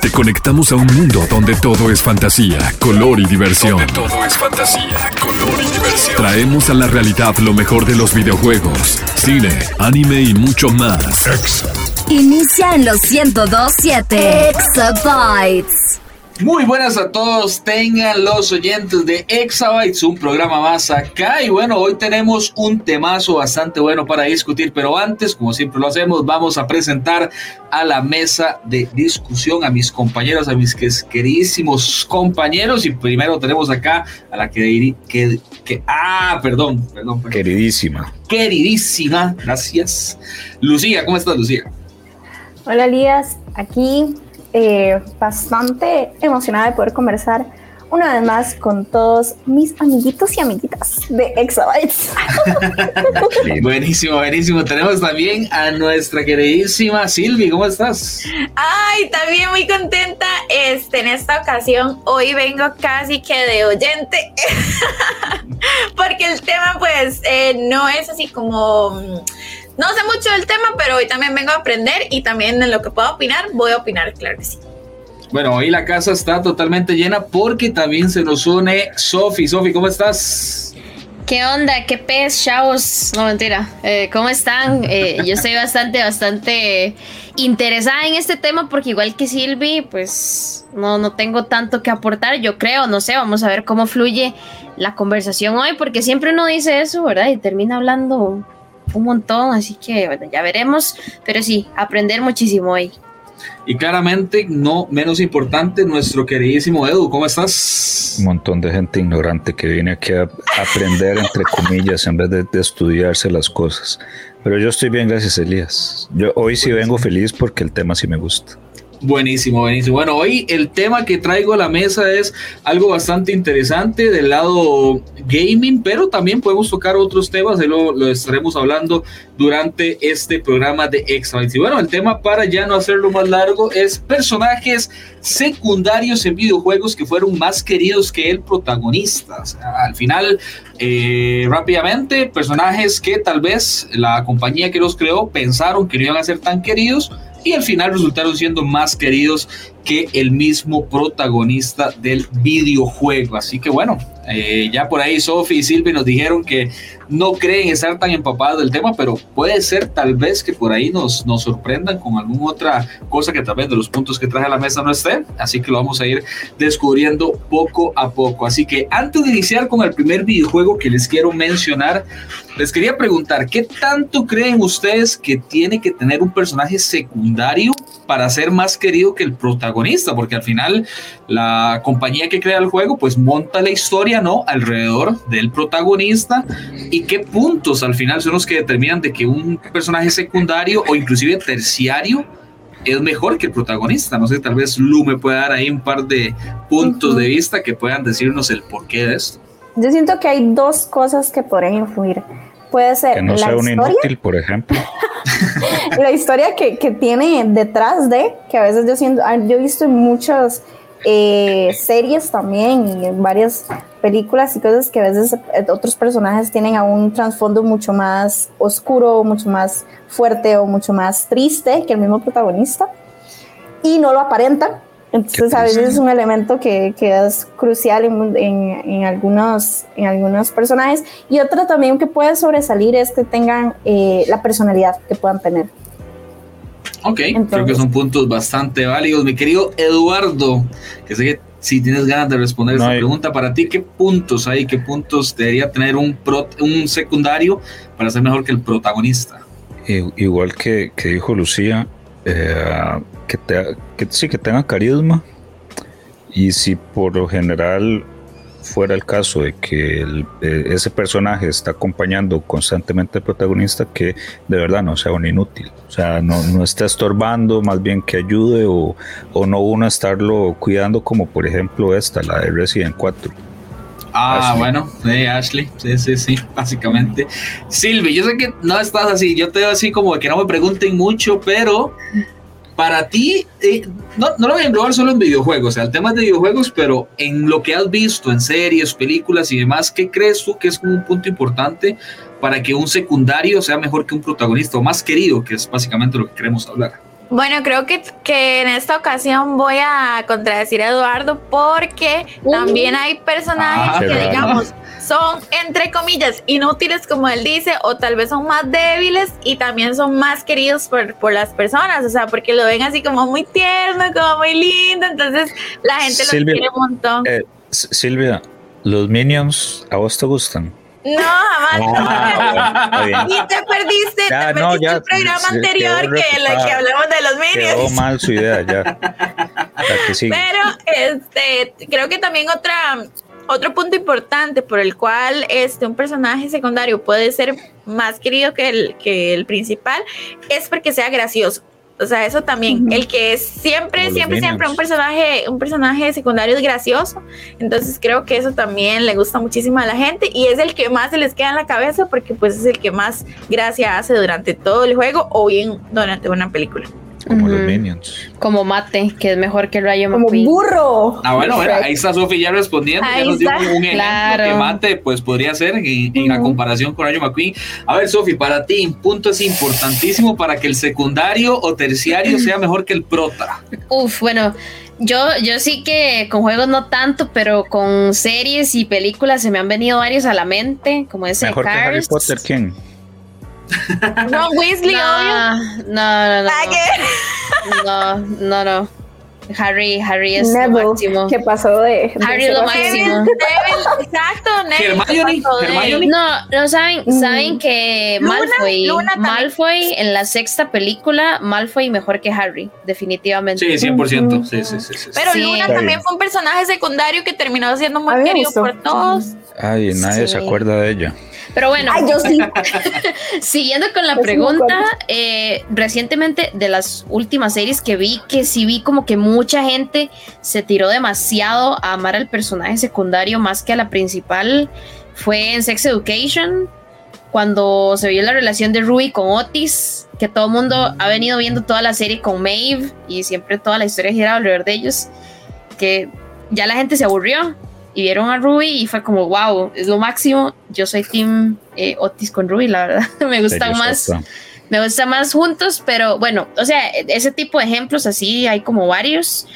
Te conectamos a un mundo donde todo es fantasía, color y diversión. Donde todo es fantasía, color y diversión. Traemos a la realidad lo mejor de los videojuegos, cine, anime y mucho más. Inicia en los 1027 Exabytes. Muy buenas a todos, tengan los oyentes de Exabytes, un programa más acá. Y bueno, hoy tenemos un temazo bastante bueno para discutir, pero antes, como siempre lo hacemos, vamos a presentar a la mesa de discusión a mis compañeros, a mis queridísimos compañeros. Y primero tenemos acá a la que, que, que ah, perdón, perdón, perdón. Queridísima. Queridísima, gracias. Lucía, ¿cómo estás, Lucía? Hola, Elías, aquí eh, bastante emocionada de poder conversar una vez más con todos mis amiguitos y amiguitas de Exabytes. buenísimo, buenísimo. Tenemos también a nuestra queridísima Silvi. ¿Cómo estás? Ay, también muy contenta. Este, en esta ocasión, hoy vengo casi que de oyente, porque el tema, pues, eh, no es así como no sé mucho del tema, pero hoy también vengo a aprender y también en lo que puedo opinar, voy a opinar, claro que sí. Bueno, hoy la casa está totalmente llena porque también se nos une Sofi. Sofi, ¿cómo estás? ¿Qué onda? ¿Qué pez, chavos? No, mentira. Eh, ¿Cómo están? Eh, yo estoy bastante, bastante interesada en este tema porque igual que Silvi, pues no, no tengo tanto que aportar, yo creo, no sé, vamos a ver cómo fluye la conversación hoy porque siempre uno dice eso, ¿verdad? Y termina hablando un montón, así que bueno, ya veremos, pero sí, aprender muchísimo hoy. Y claramente, no menos importante, nuestro queridísimo Edu, ¿cómo estás? Un montón de gente ignorante que viene aquí a aprender, entre comillas, en vez de, de estudiarse las cosas. Pero yo estoy bien, gracias, Elías. Yo hoy sí vengo feliz porque el tema sí me gusta. Buenísimo, buenísimo. Bueno, hoy el tema que traigo a la mesa es algo bastante interesante del lado gaming, pero también podemos tocar otros temas, de lo, lo estaremos hablando durante este programa de Exabytes. Y bueno, el tema para ya no hacerlo más largo es personajes secundarios en videojuegos que fueron más queridos que el protagonista. al final, eh, rápidamente, personajes que tal vez la compañía que los creó pensaron que no iban a ser tan queridos y al final resultaron siendo más queridos que el mismo protagonista del videojuego. Así que bueno, eh, ya por ahí Sophie y Silvia nos dijeron que no creen estar tan empapados del tema, pero puede ser tal vez que por ahí nos, nos sorprendan con alguna otra cosa que tal vez de los puntos que traje a la mesa no esté. Así que lo vamos a ir descubriendo poco a poco. Así que antes de iniciar con el primer videojuego que les quiero mencionar, les quería preguntar, ¿qué tanto creen ustedes que tiene que tener un personaje secundario para ser más querido que el protagonista? Porque al final la compañía que crea el juego pues monta la historia, ¿no? Alrededor del protagonista y qué puntos al final son los que determinan de que un personaje secundario o inclusive terciario es mejor que el protagonista. No sé, tal vez Lu me pueda dar ahí un par de puntos de vista que puedan decirnos el porqué de esto. Yo siento que hay dos cosas que podrían influir. Puede ser que no la sea un historia, inútil, por ejemplo. la historia que, que, tiene detrás de, que a veces yo siento, ah, yo he visto en muchas eh, series también y en varias películas y cosas que a veces eh, otros personajes tienen a un trasfondo mucho más oscuro, mucho más fuerte o mucho más triste que el mismo protagonista y no lo aparentan. Entonces a veces es un elemento que, que es crucial en, en, en, algunos, en algunos personajes y otro también que puede sobresalir es que tengan eh, la personalidad que puedan tener. Ok, Entonces, creo que son puntos bastante válidos. Mi querido Eduardo, que sé que si tienes ganas de responder no esta hay... pregunta, para ti, ¿qué puntos hay? ¿Qué puntos debería tener un, pro, un secundario para ser mejor que el protagonista? Igual que, que dijo Lucía, que, te, sí, que tenga carisma y si por lo general fuera el caso de que eh, ese personaje está acompañando constantemente al protagonista, que de verdad no sea un inútil, o sea, no, no está estorbando, más bien que ayude o, o no uno estarlo cuidando como por ejemplo esta, la de Resident 4. Ah, Ashley. bueno, sí, Ashley, sí, sí, sí, básicamente. Silvi, yo sé que no estás así, yo te veo así como que no me pregunten mucho, pero para ti, eh, no, no, lo voy a englobar solo en videojuegos, o sea, el tema de videojuegos, pero en lo que has visto en series, películas y demás, ¿qué crees tú que es un punto importante para que un secundario sea mejor que un protagonista o más querido, que es básicamente lo que queremos hablar? Bueno, creo que, que en esta ocasión voy a contradecir a Eduardo porque Uh. también hay personajes Ah, que, digamos, son entre comillas inútiles, como él dice, o tal vez son más débiles y también son más queridos por, por las personas, o sea, porque lo ven así como muy tierno, como muy lindo, entonces la gente Silvia, lo quiere un montón. Eh, Silvia, ¿los Minions a vos te gustan? No, jamás. Ah, bien. Y te perdiste, Ya, te no, perdiste ya, el programa anterior quedó que, la que hablamos de los Quedó Minions. mal su idea ya. Pero este, creo que también otra, otro punto importante por el cual este, un personaje secundario puede ser más querido que el, que el principal es porque sea gracioso. O sea, eso también, el que es siempre, Como siempre, siempre un personaje, un personaje secundario es gracioso. Entonces creo que eso también le gusta muchísimo a la gente y es el que más se les queda en la cabeza porque pues es el que más gracia hace durante todo el juego o bien durante una película. Como los. Minions. Como Mate, que es mejor que Rayo Como McQueen. burro. Ah, bueno, ahí está Sofi ya respondiendo, ya Ahí nos dio está. un ejemplo Claro. que Mate pues podría ser en, en la comparación con Rayo McQueen. A ver, Sofi, para ti, un punto es importantísimo para que el secundario o terciario sea mejor que el prota. Uf, bueno, yo, yo sí que con juegos no tanto, pero con series y películas se me han venido varios a la mente, como ese Mejor que Harry Cars. Potter, ¿quién? Ron Weasley, obvio. No, no, no, no, no. ¿qué? No, no, no. Harry, Harry es lo Neville, máximo. que pasó de. de Harry ser es lo máximo. Neville, exacto, Neville. Hermione, pasó de- Hermione. No, no saben, Mm. saben que Luna, Malfoy, Luna. Malfoy en la sexta película, Malfoy mejor que Harry, definitivamente. Sí, 100%. Sí, sí, sí. sí. Pero Sí. Luna también fue un personaje secundario que terminó siendo muy querido por todos. Ay, nadie Sí. se acuerda de ella. Pero bueno, Ay, yo sí. Siguiendo con la Yo pregunta, eh, recientemente de las últimas series que vi, que sí vi como que mucha gente se tiró demasiado a amar al personaje secundario más que a la principal, fue en Sex Education, cuando se vio la relación de Ruby con Otis, que todo el mundo ha venido viendo toda la serie con Maeve y siempre toda la historia gira alrededor de ellos, que ya la gente se aburrió y vieron a Ruby y fue como, wow, es lo máximo. Yo soy Team eh, Otis con Ruby, la verdad. me gustan más, me gusta más juntos, pero bueno, o sea, ese tipo de ejemplos así hay como varios.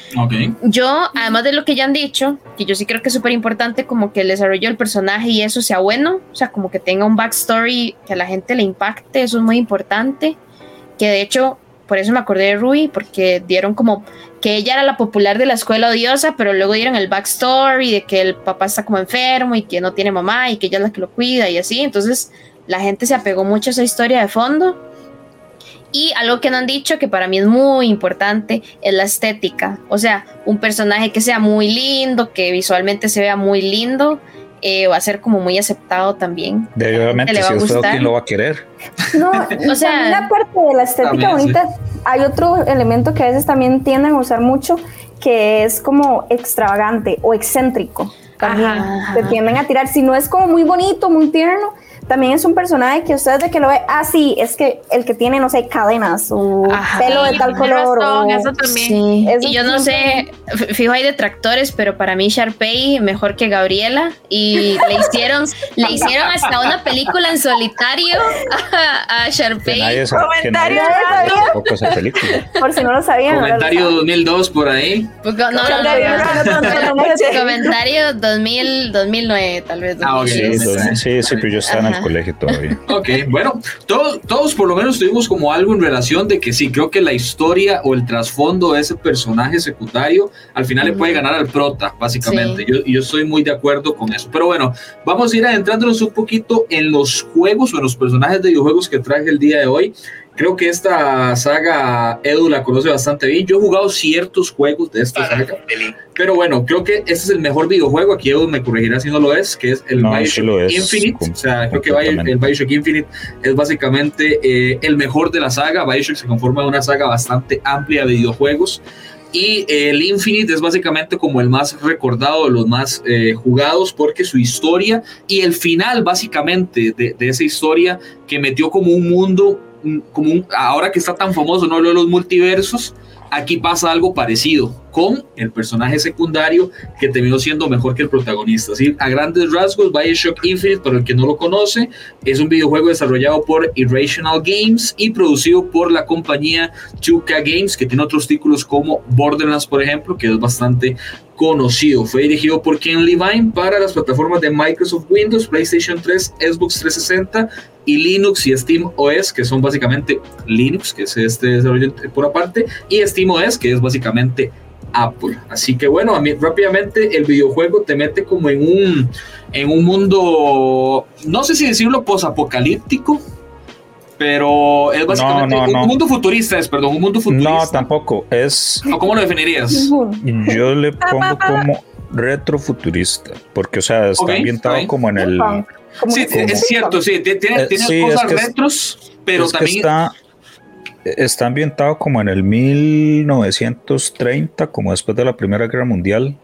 Yo, además de lo que ya han dicho, que yo sí creo que es súper importante como que el desarrollo del personaje y eso sea bueno, o sea, como que tenga un backstory que a la gente le impacte, eso es muy importante. Que de hecho, por eso me acordé de Ruby, porque dieron como que ella era la popular de la escuela odiosa, pero luego dieron el backstory de que el papá está como enfermo y que no tiene mamá y que ella es la que lo cuida y así. Entonces, la gente se apegó mucho a esa historia de fondo. Y algo que no han dicho, que para mí es muy importante, es la estética. O sea, un personaje que sea muy lindo, que visualmente se vea muy lindo, eh, va a ser como muy aceptado también. De- obviamente, le va si a es feo, gustar. ¿quién lo va a querer? No, O sea- también aparte de la estética sí. bonita, hay otro elemento que a veces también tienden a usar mucho, que es como extravagante o excéntrico. También Ajá, se ajá. tienden a tirar. Si no es como muy bonito, muy tierno, también es un personaje que ustedes de que lo ve, ah, sí, es que el que tiene, no sé, cadenas o Ajá. pelo de tal color. razón, o- eso también. Sí. Eso Y yo no sé, fijo hay detractores, pero para mí Sharpay mejor que Gabriela y le hicieron, le hicieron hasta una película en solitario a, a Sharpay. nadie nadie Comentario sabe película. Por si no lo sabían. lo Comentario saben. 2002 por ahí. Porque- no, no, no, Comentario no. raro, no, no, no. Comentario 2000, 2009, tal vez. Ah, ok. 2010. Sí, dos- sí, sí, pero yo estaba en el Ajá. colegio todavía. Ok, bueno, todos, todos por lo menos tuvimos como algo en relación de que sí, creo que la historia o el trasfondo de ese personaje secundario al final le puede ganar al prota, básicamente. Sí. Yo, yo estoy muy de acuerdo con eso. Pero bueno, vamos a ir adentrándonos un poquito en los juegos o en los personajes de videojuegos que traje el día de hoy. Creo que esta saga Edu la conoce bastante bien. Yo he jugado ciertos juegos de esta saga, pero bueno, creo que este es el mejor videojuego. Aquí Edu me corregirá si no lo es, que es el No, Bioshock lo es, Infinite. O sea, creo que el Bioshock Infinite es básicamente eh, el mejor de la saga. Bioshock se conforma de una saga bastante amplia de videojuegos. Y eh, el Infinite es básicamente como el más recordado de los más eh, jugados porque su historia y el final básicamente de, de esa historia que metió como un mundo, un- ahora que está tan famoso, ¿no? Lo de los multiversos, Aquí pasa algo parecido con el personaje secundario que terminó siendo mejor que el protagonista. ¿sí? A grandes rasgos, Bioshock Infinite, para el que no lo conoce, es un videojuego desarrollado por Irrational Games y producido por la compañía 2K Games, que tiene otros títulos como Borderlands, por ejemplo, que es bastante conocido. Fue dirigido por Ken Levine para las plataformas de Microsoft Windows, PlayStation 3, Xbox 360 y Linux y Steam OS, que son básicamente Linux, que es este desarrollo por aparte, y Steam OS, que es básicamente Apple. Así que bueno, a mí rápidamente el videojuego te mete como en un, en un mundo, no sé si decirlo posapocalíptico, pero es básicamente un, mundo futurista, es, perdón, un mundo futurista. No, tampoco, es... ¿Cómo lo definirías? Yo le pongo como retrofuturista, porque o sea, está ambientado como en el... Sí, es cierto, sí, tiene, eh, cosas retros, pero también... Está, está ambientado como en el 1930, como después de la Primera Guerra Mundial.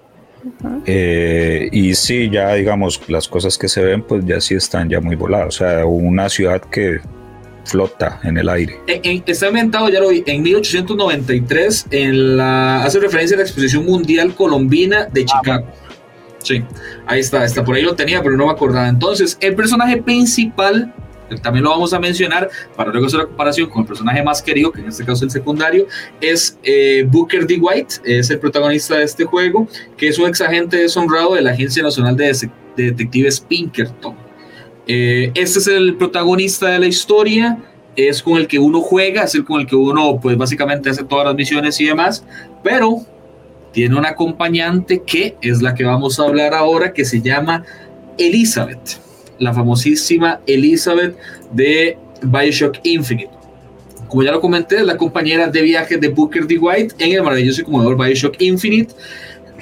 Eh, y sí, ya digamos, las cosas que se ven, pues ya sí están ya muy voladas. O sea, una ciudad que flota en el aire. está ambientado, ya lo vi, en 1893, en la, hace referencia a la Exposición Mundial Colombina de ah, Chicago. Sí, ahí está, está por ahí lo tenía, pero no me acordaba. Entonces, el personaje principal también lo vamos a mencionar para luego hacer la comparación con el personaje más querido, que en este caso es el secundario, es eh, Booker D. White, es el protagonista de este juego, que es un ex agente deshonrado de la Agencia Nacional de, Detectives Pinkerton. Eh, este es el protagonista de la historia, es con el que uno juega, es el con el que uno pues básicamente hace todas las misiones y demás, pero tiene una acompañante que es la que vamos a hablar ahora, que se llama Elizabeth la famosísima Elizabeth de Bioshock Infinite. Como ya lo comenté, es la compañera de viaje de Booker D. White en el maravilloso y conmovedor Bioshock Infinite,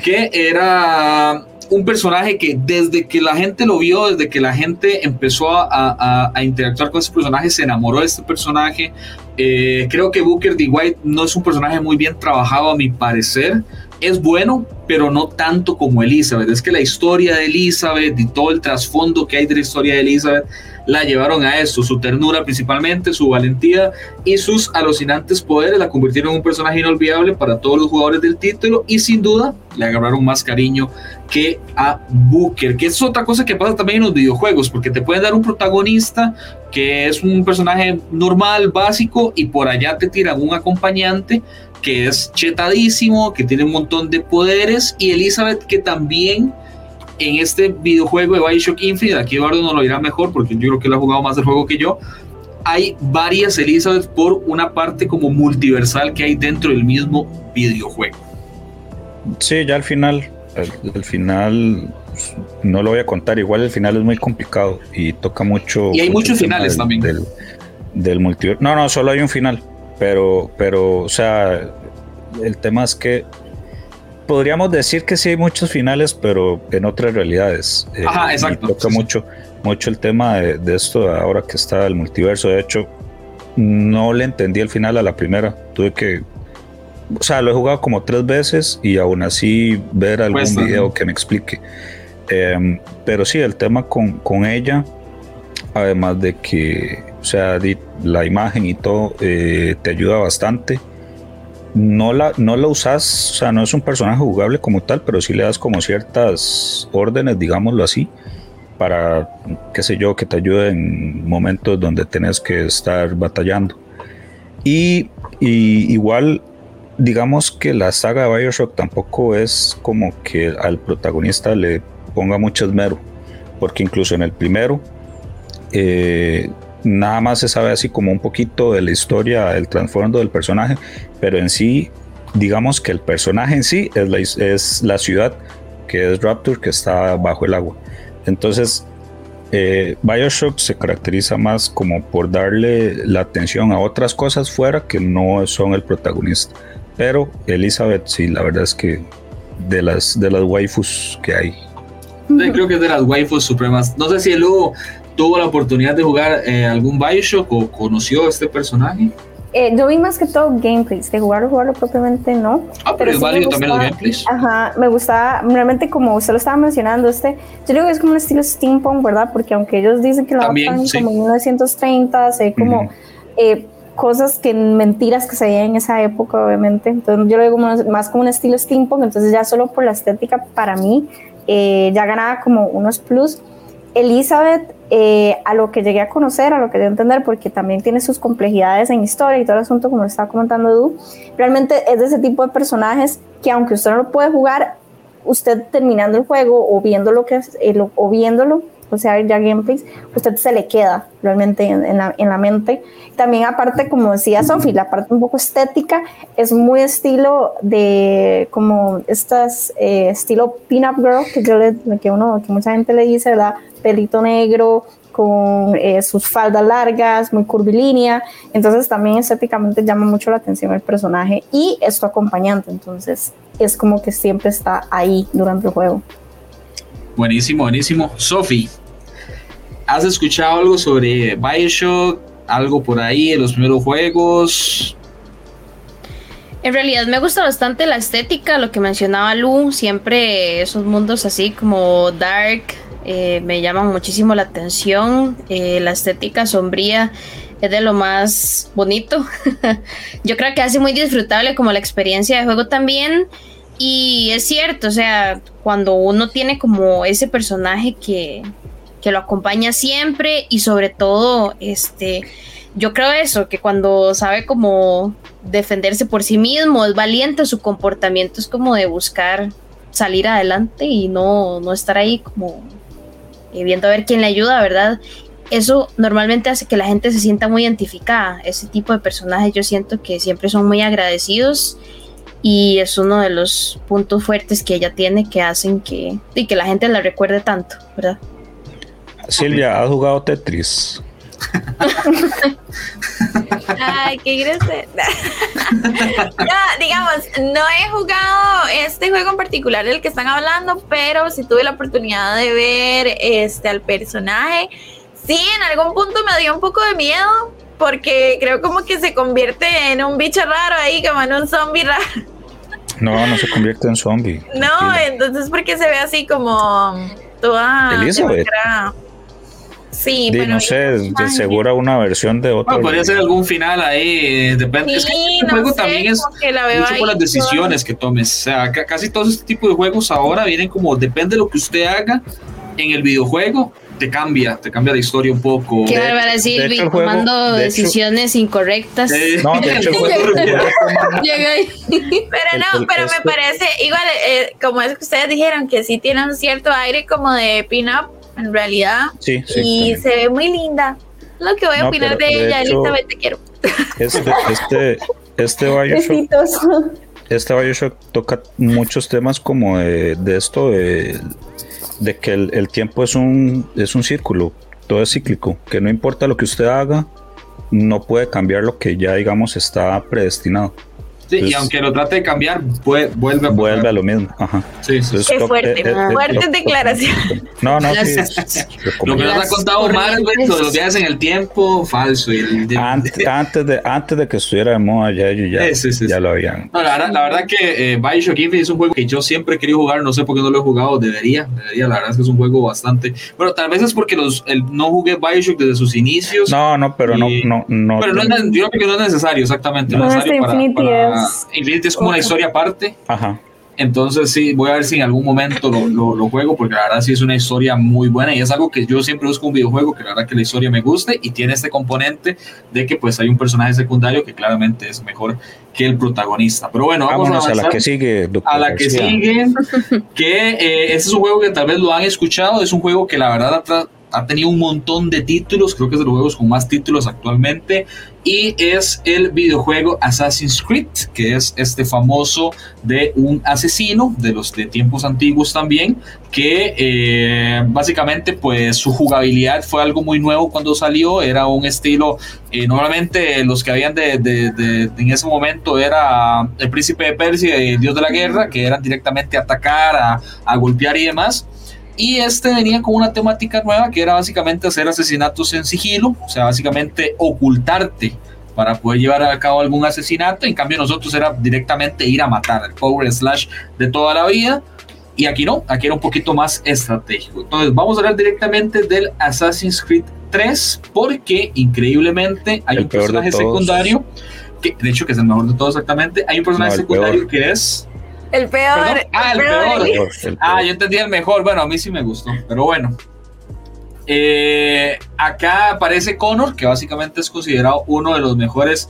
que era un personaje que desde que la gente lo vio, desde que la gente empezó a, interactuar con ese personaje, se enamoró de este personaje. Eh, creo que Booker D. White no es un personaje muy bien trabajado a mi parecer es bueno, pero no tanto como Elizabeth. Es que la historia de Elizabeth y todo el trasfondo que hay de la historia de Elizabeth la llevaron a eso. Su ternura principalmente, su valentía y sus alucinantes poderes la convirtieron en un personaje inolvidable para todos los jugadores del título y sin duda le agarraron más cariño que a Booker, que es otra cosa que pasa también en los videojuegos, porque te pueden dar un protagonista que es un personaje normal, básico, y por allá te tiran un acompañante que es chetadísimo, que tiene un montón de poderes, y Elizabeth que también en este videojuego de Bioshock Infinite, aquí Eduardo no lo dirá mejor porque yo creo que él ha jugado más el juego que yo, hay varias Elizabeth por una parte como multiversal que hay dentro del mismo videojuego. Sí, ya al final, al, final no lo voy a contar, igual el final es muy complicado y toca mucho. Y hay muchos finales también. Del, del multiverso. No, no, solo hay un final. Pero, pero, o sea, el tema es que podríamos decir que sí hay muchos finales, pero en otras realidades. Eh, Ajá, exacto. toca mucho, mucho el tema de, esto ahora que está el multiverso. De hecho, no le entendí el final a la primera. Tuve que. O sea, lo he jugado como tres veces y aún así ver algún video que me explique. Em, pero sí, el tema con, con ella, además de que sea, la imagen y todo eh, te ayuda bastante. No la, no la usas, o sea, no es un personaje jugable como tal, pero sí le das como ciertas órdenes, digámoslo así, para, qué sé yo, que te ayude en momentos donde tenés que estar batallando. Y, igual, digamos que la saga de Bioshock tampoco es como que al protagonista le ponga mucho esmero, porque incluso en el primero, eh, nada más se sabe así como un poquito de la historia, el trasfondo del personaje, pero en sí, digamos que el personaje en sí es la, ciudad que es Rapture, que está bajo el agua. Entonces, eh, Bioshock se caracteriza más como por darle la atención a otras cosas fuera que no son el protagonista. Pero Elizabeth, sí, la verdad es que de las, de las waifus que hay. creo que es de las waifus supremas. No sé si el Hugo tuvo la oportunidad de jugar eh, algún Bioshock o conoció a este personaje? Eh, yo vi más que todo gameplays, de jugarlo, jugarlo propiamente no. Ah, pero, es válido también los gameplays. Ajá, me gustaba, realmente como usted lo estaba mencionando, este, yo digo que es como un estilo steampunk, ¿verdad? Porque aunque ellos dicen que lo también, como en 1930, sé como, eh, cosas que mentiras que se veían en esa época, obviamente. Entonces yo lo digo más, más como un estilo steampunk, entonces ya solo por la estética para mí eh, ya ganaba como unos plus. Elizabeth, eh, a lo que llegué a conocer, a lo que llegué a entender, porque también tiene sus complejidades en historia y todo el asunto, como lo estaba comentando Edu, realmente es de ese tipo de personajes que aunque usted no lo puede jugar, usted terminando el juego o viendo lo que eh, o viéndolo, o sea, ya gameplays, usted se le queda realmente en, la, en la, mente. También aparte, como decía Sophie, la parte un poco estética es muy estilo de como estas eh, estilo pin-up girl que yo le, que uno, que mucha gente le dice, ¿verdad? Pelito negro, con eh, sus faldas largas, muy curvilínea. Entonces también estéticamente llama mucho la atención el personaje y es su acompañante. Entonces es como que siempre está ahí durante el juego. Buenísimo, buenísimo. Sophie, ¿has escuchado algo sobre Bioshock? ¿Algo por ahí en los primeros juegos? En realidad me gusta bastante la estética, lo que mencionaba Lu, siempre esos mundos así como dark eh, me llaman muchísimo la atención, eh, la estética sombría es de lo más bonito, yo creo que hace muy disfrutable como la experiencia de juego también y es cierto, o sea, cuando uno tiene como ese personaje que, que lo acompaña siempre y sobre todo, este, yo creo eso, que cuando sabe como defenderse por sí mismo, es valiente, su comportamiento es como de buscar salir adelante y no, no estar ahí como eh, viendo a ver quién le ayuda, ¿verdad? Eso normalmente hace que la gente se sienta muy identificada. Ese tipo de personajes yo siento que siempre son muy agradecidos y es uno de los puntos fuertes que ella tiene que hacen que, y que la gente la recuerde tanto, ¿verdad? Silvia, ¿has jugado Tetris? Ay, qué grosero. no, digamos, no he jugado este juego en particular del que están hablando, pero sí tuve la oportunidad de ver este al personaje. Sí, en algún punto me dio un poco de miedo, porque creo como que se convierte en un bicho raro ahí, como en un zombie raro. No, no se convierte en zombie. No, entonces porque se ve así como toda... Elizabeth. Sí, pero no sé, de seguro una versión de otro. podría ser algún final ahí, depende. es que el juego también es mucho por las decisiones que tomes. O sea, casi todos este tipo de juegos ahora vienen como depende de lo que usted haga en el videojuego, te cambia, te cambia la historia un poco. Qué bárbara, Silvi, tomando decisiones incorrectas. no, de hecho, Llega ahí. Pero no, pero me parece, igual, eh, como es que ustedes dijeron, que sí tiene un cierto aire como de pin-up, en realidad. Sí, sí. Y se ve muy linda. Lo que voy a opinar de, ella, Elizabeth, te quiero. Este, este, este Bioshock, este Bioshock toca muchos temas como de, de esto de de que el, tiempo es un, es un círculo, todo es cíclico, que no importa lo que usted haga, no puede cambiar lo que ya digamos está predestinado. Sí, y aunque lo trate de cambiar, vuelve a, vuelve a lo mismo. Ajá. Sí, sí. Qué fuerte, eh, eh, fuerte declaración. No, no, sí. lo que nos ha contado Marvel, todos los días en el tiempo, falso. antes, antes, de, antes de que estuviera de moda, ya, ya, ya lo habían. No, la, verdad, la verdad que eh, Bioshock Infinite es un juego que yo siempre he querido jugar, no sé por qué no lo he jugado, debería, debería, la verdad es que es un juego bastante. Bueno, tal vez es porque los, el, no jugué Bioshock desde sus inicios. No, no, pero no, no, no. Pero no es, yo creo que no es necesario, exactamente. No, es necesario para, Infinity es como una historia aparte. Ajá. Entonces sí, voy a ver si en algún momento lo, lo, juego, porque la verdad sí es una historia muy buena y es algo que yo siempre busco un videojuego, que la verdad que la historia me guste y tiene este componente de que pues hay un personaje secundario que claramente es mejor que el protagonista. Pero bueno, vamos a, la que sigue. A la que sigue, que eh, este es un juego que tal vez lo han escuchado, es un juego que la verdad ha tenido un montón de títulos, creo que es de los juegos con más títulos actualmente, y es el videojuego Assassin's Creed, que es este famoso de un asesino de los de tiempos antiguos también, que eh, básicamente pues su jugabilidad fue algo muy nuevo cuando salió, era un estilo, eh, normalmente los que habían de, en ese momento era el príncipe de Persia el dios de la guerra, que eran directamente atacar, a, a golpear y demás y este venía con una temática nueva que era básicamente hacer asesinatos en sigilo, o sea, básicamente ocultarte para poder llevar a cabo algún asesinato. En cambio, nosotros era directamente ir a matar, el power slash de toda la vida. Y aquí no, aquí era un poquito más estratégico. Entonces, vamos a hablar directamente del Assassin's Creed 3 porque increíblemente hay El un personaje secundario, que de hecho que es el mejor de todos exactamente, hay un personaje No, secundario peor. que es... El peor. Perdón. Ah, el peor. El- Ah, yo entendí el mejor, bueno, a mí sí me gustó, pero bueno. Eh, acá aparece Connor, que básicamente es considerado uno de los mejores,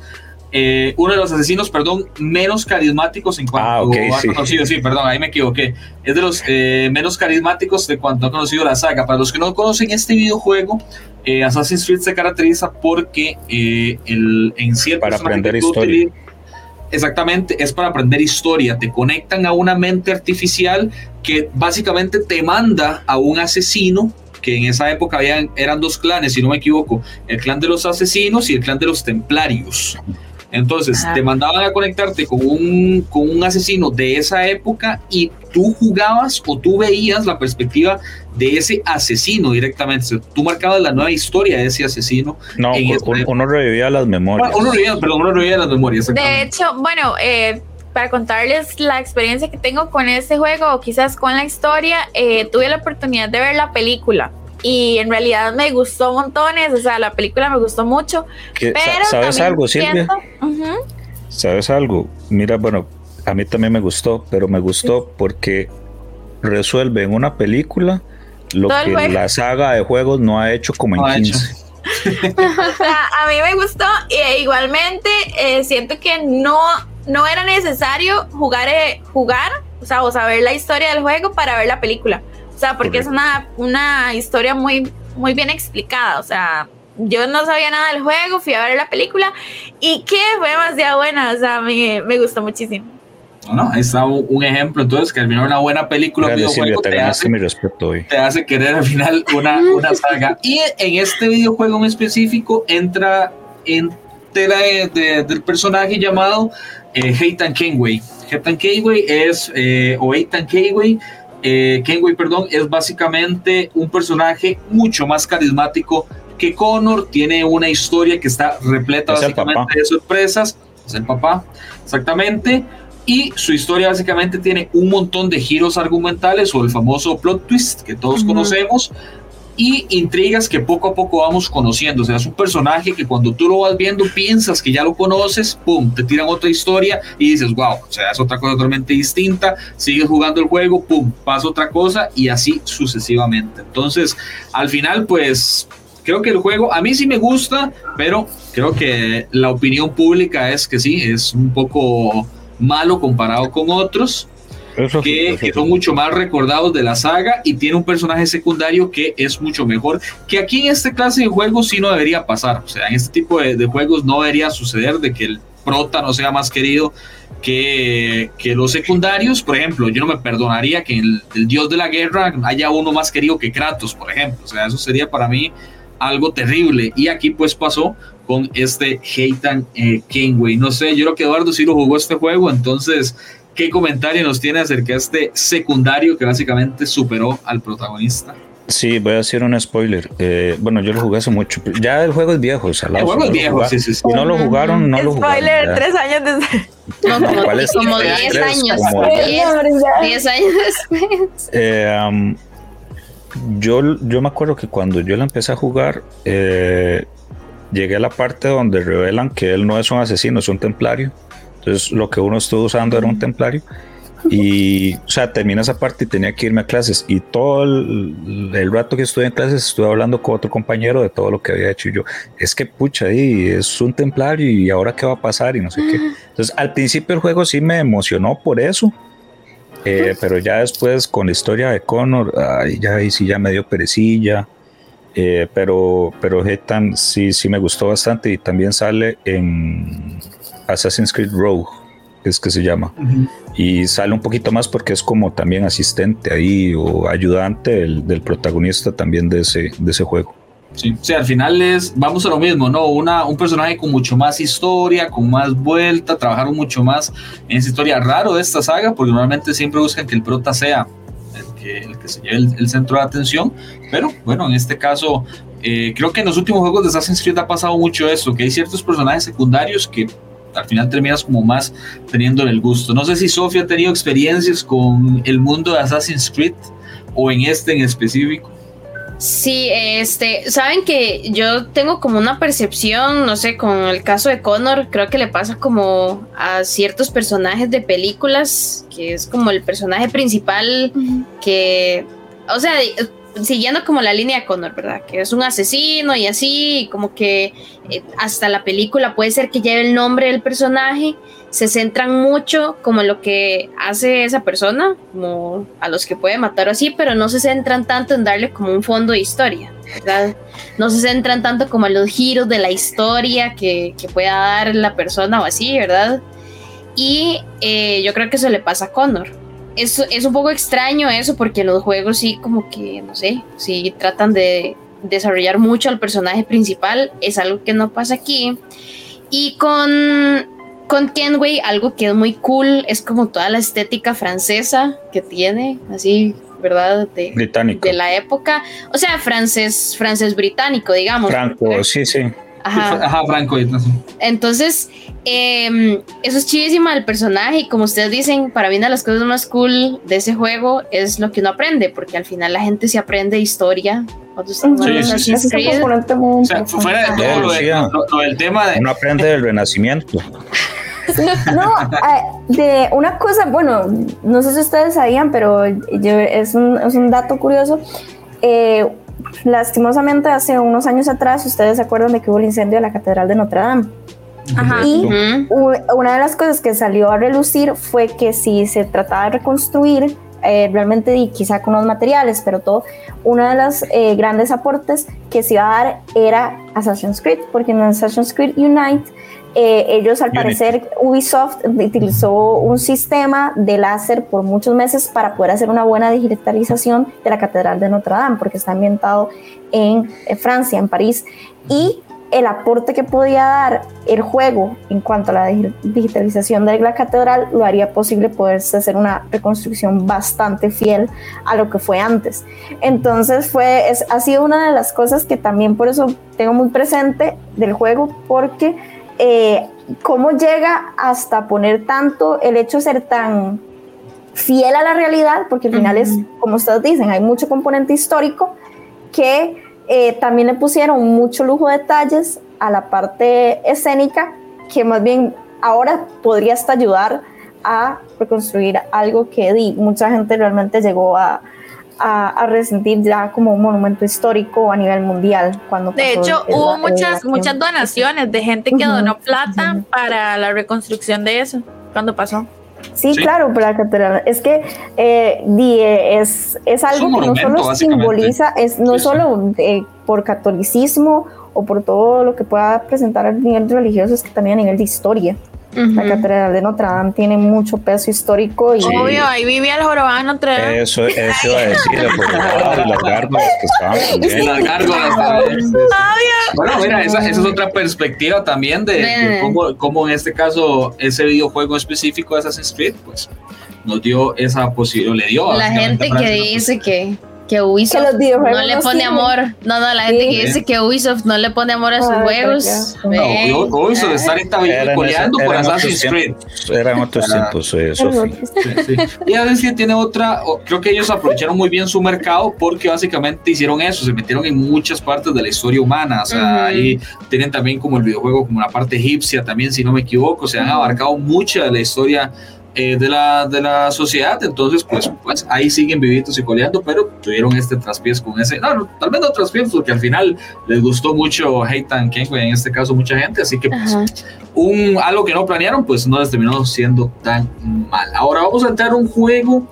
eh, uno de los asesinos, perdón, menos carismáticos en cuanto Ah, ok, ha sí. conocido, sí, perdón, ahí me equivoqué, es de los eh, menos carismáticos de cuanto ha conocido la saga. Para los que no conocen este videojuego, eh, Assassin's Creed se caracteriza porque eh, el, en sí el Para personaje aprender historia. Exactamente, es para aprender historia. Te conectan a una mente artificial que básicamente te manda a un asesino, que en esa época habían, eran dos clanes, si no me equivoco, el clan de los asesinos y el clan de los templarios. Entonces, Ajá. te mandaban a conectarte con un, con un asesino de esa época y tú jugabas o tú veías la perspectiva de ese asesino directamente. O sea, tú marcabas la nueva historia de ese asesino. no, uno, uno revivía las memorias. Bueno, uno revivía, perdón, uno revivía las memorias. De hecho, bueno, eh, para contarles la experiencia que tengo con este juego o quizás con la historia, eh, tuve la oportunidad de ver la película y en realidad me gustó montones, o sea, la película me gustó mucho, Que- pero ¿Sabes algo, Silvia? ¿Sabes algo? Mira, bueno, a mí también me gustó, pero me gustó porque resuelve en una película lo Todo que la saga de juegos no ha hecho como en No ha hecho. 15. O sea, a mí me gustó e igualmente eh, siento que no, no era necesario jugar, eh, jugar, o sea, o saber la historia del juego para ver la película. O sea, porque es una, una historia muy, muy bien explicada. O sea, yo no sabía nada del juego, fui a ver la película y que fue demasiado buena. O sea, me, me gustó muchísimo. No, ahí está un, un ejemplo, entonces, que al final una buena película, Dale, Silvia, videojuego, te te ganaste hace, mi respeto hoy. te hace querer al final una, una saga. Y en este videojuego en específico entra entera de- de- del personaje llamado eh, Heitan Kenway. Heitan Kenway es, eh, o Heitan Kenway, eh, Kenway, perdón, es básicamente un personaje mucho más carismático que Connor, tiene una historia que está repleta Es básicamente de sorpresas, es el papá, exactamente, y su historia básicamente tiene un montón de giros argumentales o el famoso plot twist que todos conocemos y intrigas que poco a poco vamos conociendo. O sea, es un personaje que cuando tú lo vas viendo piensas que ya lo conoces, pum, te tiran otra historia y dices, wow, o sea, es otra cosa totalmente distinta, sigues jugando el juego, pum, pasa otra cosa y así sucesivamente. Entonces, al final, pues creo que el juego a mí sí me gusta, pero creo que la opinión pública es que sí, es un poco malo comparado con otros Eso sí, que, eso que sí. son mucho más recordados de la saga y tiene un personaje secundario que es mucho mejor, que aquí en este clase de juegos sí no debería pasar, o sea, en este tipo de, de juegos no debería suceder de que el prota no sea más querido que, que los secundarios, por ejemplo, yo no me perdonaría que el, el dios de la guerra haya uno más querido que Kratos, por ejemplo, o sea, eso sería para mí algo terrible. Y aquí pues pasó con este Heitan eh, Kenway, no sé, yo creo que Eduardo sí lo jugó este juego, entonces ¿Qué comentario nos tiene acerca de este secundario que básicamente superó al protagonista? Sí, voy a hacer un spoiler. Eh, bueno, yo lo jugué hace mucho. Ya el juego es viejo, salado. El juego es no lo viejo, jugaron- sí, sí, sí. Si no lo jugaron, no lo jugaron. Spoiler, tres años desde. No, como, ¿Cuál es? como Tres, 10 tres, años. como 10 10 años después. Eh, um, yo, yo me acuerdo que cuando yo la empecé a jugar, eh, llegué a la parte donde revelan que él no es un asesino, es un templario. Entonces lo que uno estuvo usando era un templario. Y, o sea, terminé esa parte y tenía que irme a clases. Y todo el, el rato que estuve en clases estuve hablando con otro compañero de todo lo que había hecho. Y yo, es que pucha, ahí es un templario y ahora qué va a pasar y no sé qué. Entonces, al principio el juego sí me emocionó por eso. Eh, pero ya después con la historia de Connor, ay, ya ahí sí ya me dio perecilla. Eh, pero pero Hetan sí, sí me gustó bastante y también sale en Assassin's Creed Rogue, es que se llama. Y sale un poquito más porque es como también asistente ahí o ayudante del, del protagonista también de ese, de ese juego. Sí, o sea, al final es, vamos a lo mismo, ¿no? Una, un personaje con mucho más historia, con más vuelta, trabajaron mucho más en esa historia raro de esta saga, porque normalmente siempre buscan que el prota sea el que, el que se lleve el, el centro de atención, pero bueno, en este caso, eh, creo que en los últimos juegos de Assassin's Creed ha pasado mucho eso, que hay ciertos personajes secundarios que al final terminas como más teniendo el gusto. No sé si Sofía ha tenido experiencias con el mundo de Assassin's Creed o en este en específico. Sí, este, saben que yo tengo como una percepción, no sé, con el caso de Connor, creo que le pasa como a ciertos personajes de películas, que es como el personaje principal que, o sea, siguiendo como la línea de Connor, ¿verdad? Que es un asesino y así, como que eh, hasta la película puede ser que lleve el nombre del personaje, se centran mucho como lo que hace esa persona, como a los que puede matar o así, pero no se centran tanto en darle como un fondo de historia, ¿verdad? No se centran tanto como en los giros de la historia que, que pueda dar la persona o así, ¿verdad? Y eh, yo creo que eso le pasa a Connor es, es un poco extraño eso porque los juegos sí como que, no sé, sí tratan de desarrollar mucho al personaje principal, es algo que no pasa aquí. Y con, con Kenway, algo que es muy cool, es como toda la estética francesa que tiene, así, ¿verdad? De, británico. De la época. O sea, francés, francés británico, digamos. Franco, sí, sí. Ajá, Franco. Entonces, em, eso es chidísima el personaje y como ustedes dicen, para mí una de las cosas más cool de ese juego es lo que uno aprende, porque al final la gente se aprende historia. Sí, sí, sí. O sea, fuera de todo lo, del tema de... Uno aprende del renacimiento. no, eh, de una cosa, bueno, no sé si ustedes sabían, pero yo, es, un, es un dato curioso. Eh, lastimosamente hace unos años atrás, ustedes se acuerdan de que hubo el incendio de la Catedral de Notre Dame. Y una de las cosas que salió a relucir fue que si se trataba de reconstruir, eh, realmente y quizá con los materiales, pero todo, uno de los eh, grandes aportes que se iba a dar era Assassin's Creed, porque en Assassin's Creed Unite eh, ellos al parecer Ubisoft utilizó un sistema de láser por muchos meses para poder hacer una buena digitalización de la Catedral de Notre Dame, porque está ambientado en Francia, en París, y el aporte que podía dar el juego en cuanto a la digitalización de la catedral lo haría posible poderse hacer una reconstrucción bastante fiel a lo que fue antes. Entonces fue, es, ha sido una de las cosas que también por eso tengo muy presente del juego, porque eh, cómo llega hasta poner tanto el hecho de ser tan fiel a la realidad, porque al final es, como ustedes dicen, hay mucho componente histórico, que eh, también le pusieron mucho lujo de detalles a la parte escénica, que más bien ahora podría hasta ayudar a reconstruir algo que di, mucha gente realmente llegó a, a, resentir ya como un monumento histórico a nivel mundial. Cuando de hecho, hubo muchas, muchas donaciones de gente que donó plata para la reconstrucción de eso, cuando pasó. Sí, claro, pero la catedral es que eh, eh, es, es algo que no solo simboliza, es no solo eh, por catolicismo o por todo lo que pueda presentar a nivel religioso, es que también a nivel de historia. La Catedral de Notre Dame tiene mucho peso histórico. Y, Obvio, ahí vivía el jorobado Notre Dame. Eso, eso iba a decir, el las gárgolas que estaban también. Las gárgolas también. Bueno, mira, esa, esa, es otra perspectiva también de, de cómo, cómo, en este caso ese videojuego específico de Assassin's Creed, pues nos dio esa posibilidad, le dio. La gente que dice que que Ubisoft no le pone amor. No, no, la gente que dice que Ubisoft no le pone amor a sus juegos. No, Ubisoft está ahorita coleando por Assassin's Creed. Eran otros tiempos, eso sí, Y a decir, tiene otra, creo que ellos aprovecharon muy bien su mercado porque básicamente hicieron eso, se metieron en muchas partes de la historia humana. O sea, ahí tienen también como el videojuego, como la parte egipcia también, si no me equivoco, se han abarcado mucha de la historia eh, de, la, de la sociedad, entonces pues, pues ahí siguen vivitos y coleando, pero tuvieron este traspiés con ese, no, no tal vez no traspiés, porque al final les gustó mucho Heitan Kenway, en este caso mucha gente, así que pues, un, algo que no planearon, pues no les terminó siendo tan mal. Ahora vamos a entrar a un juego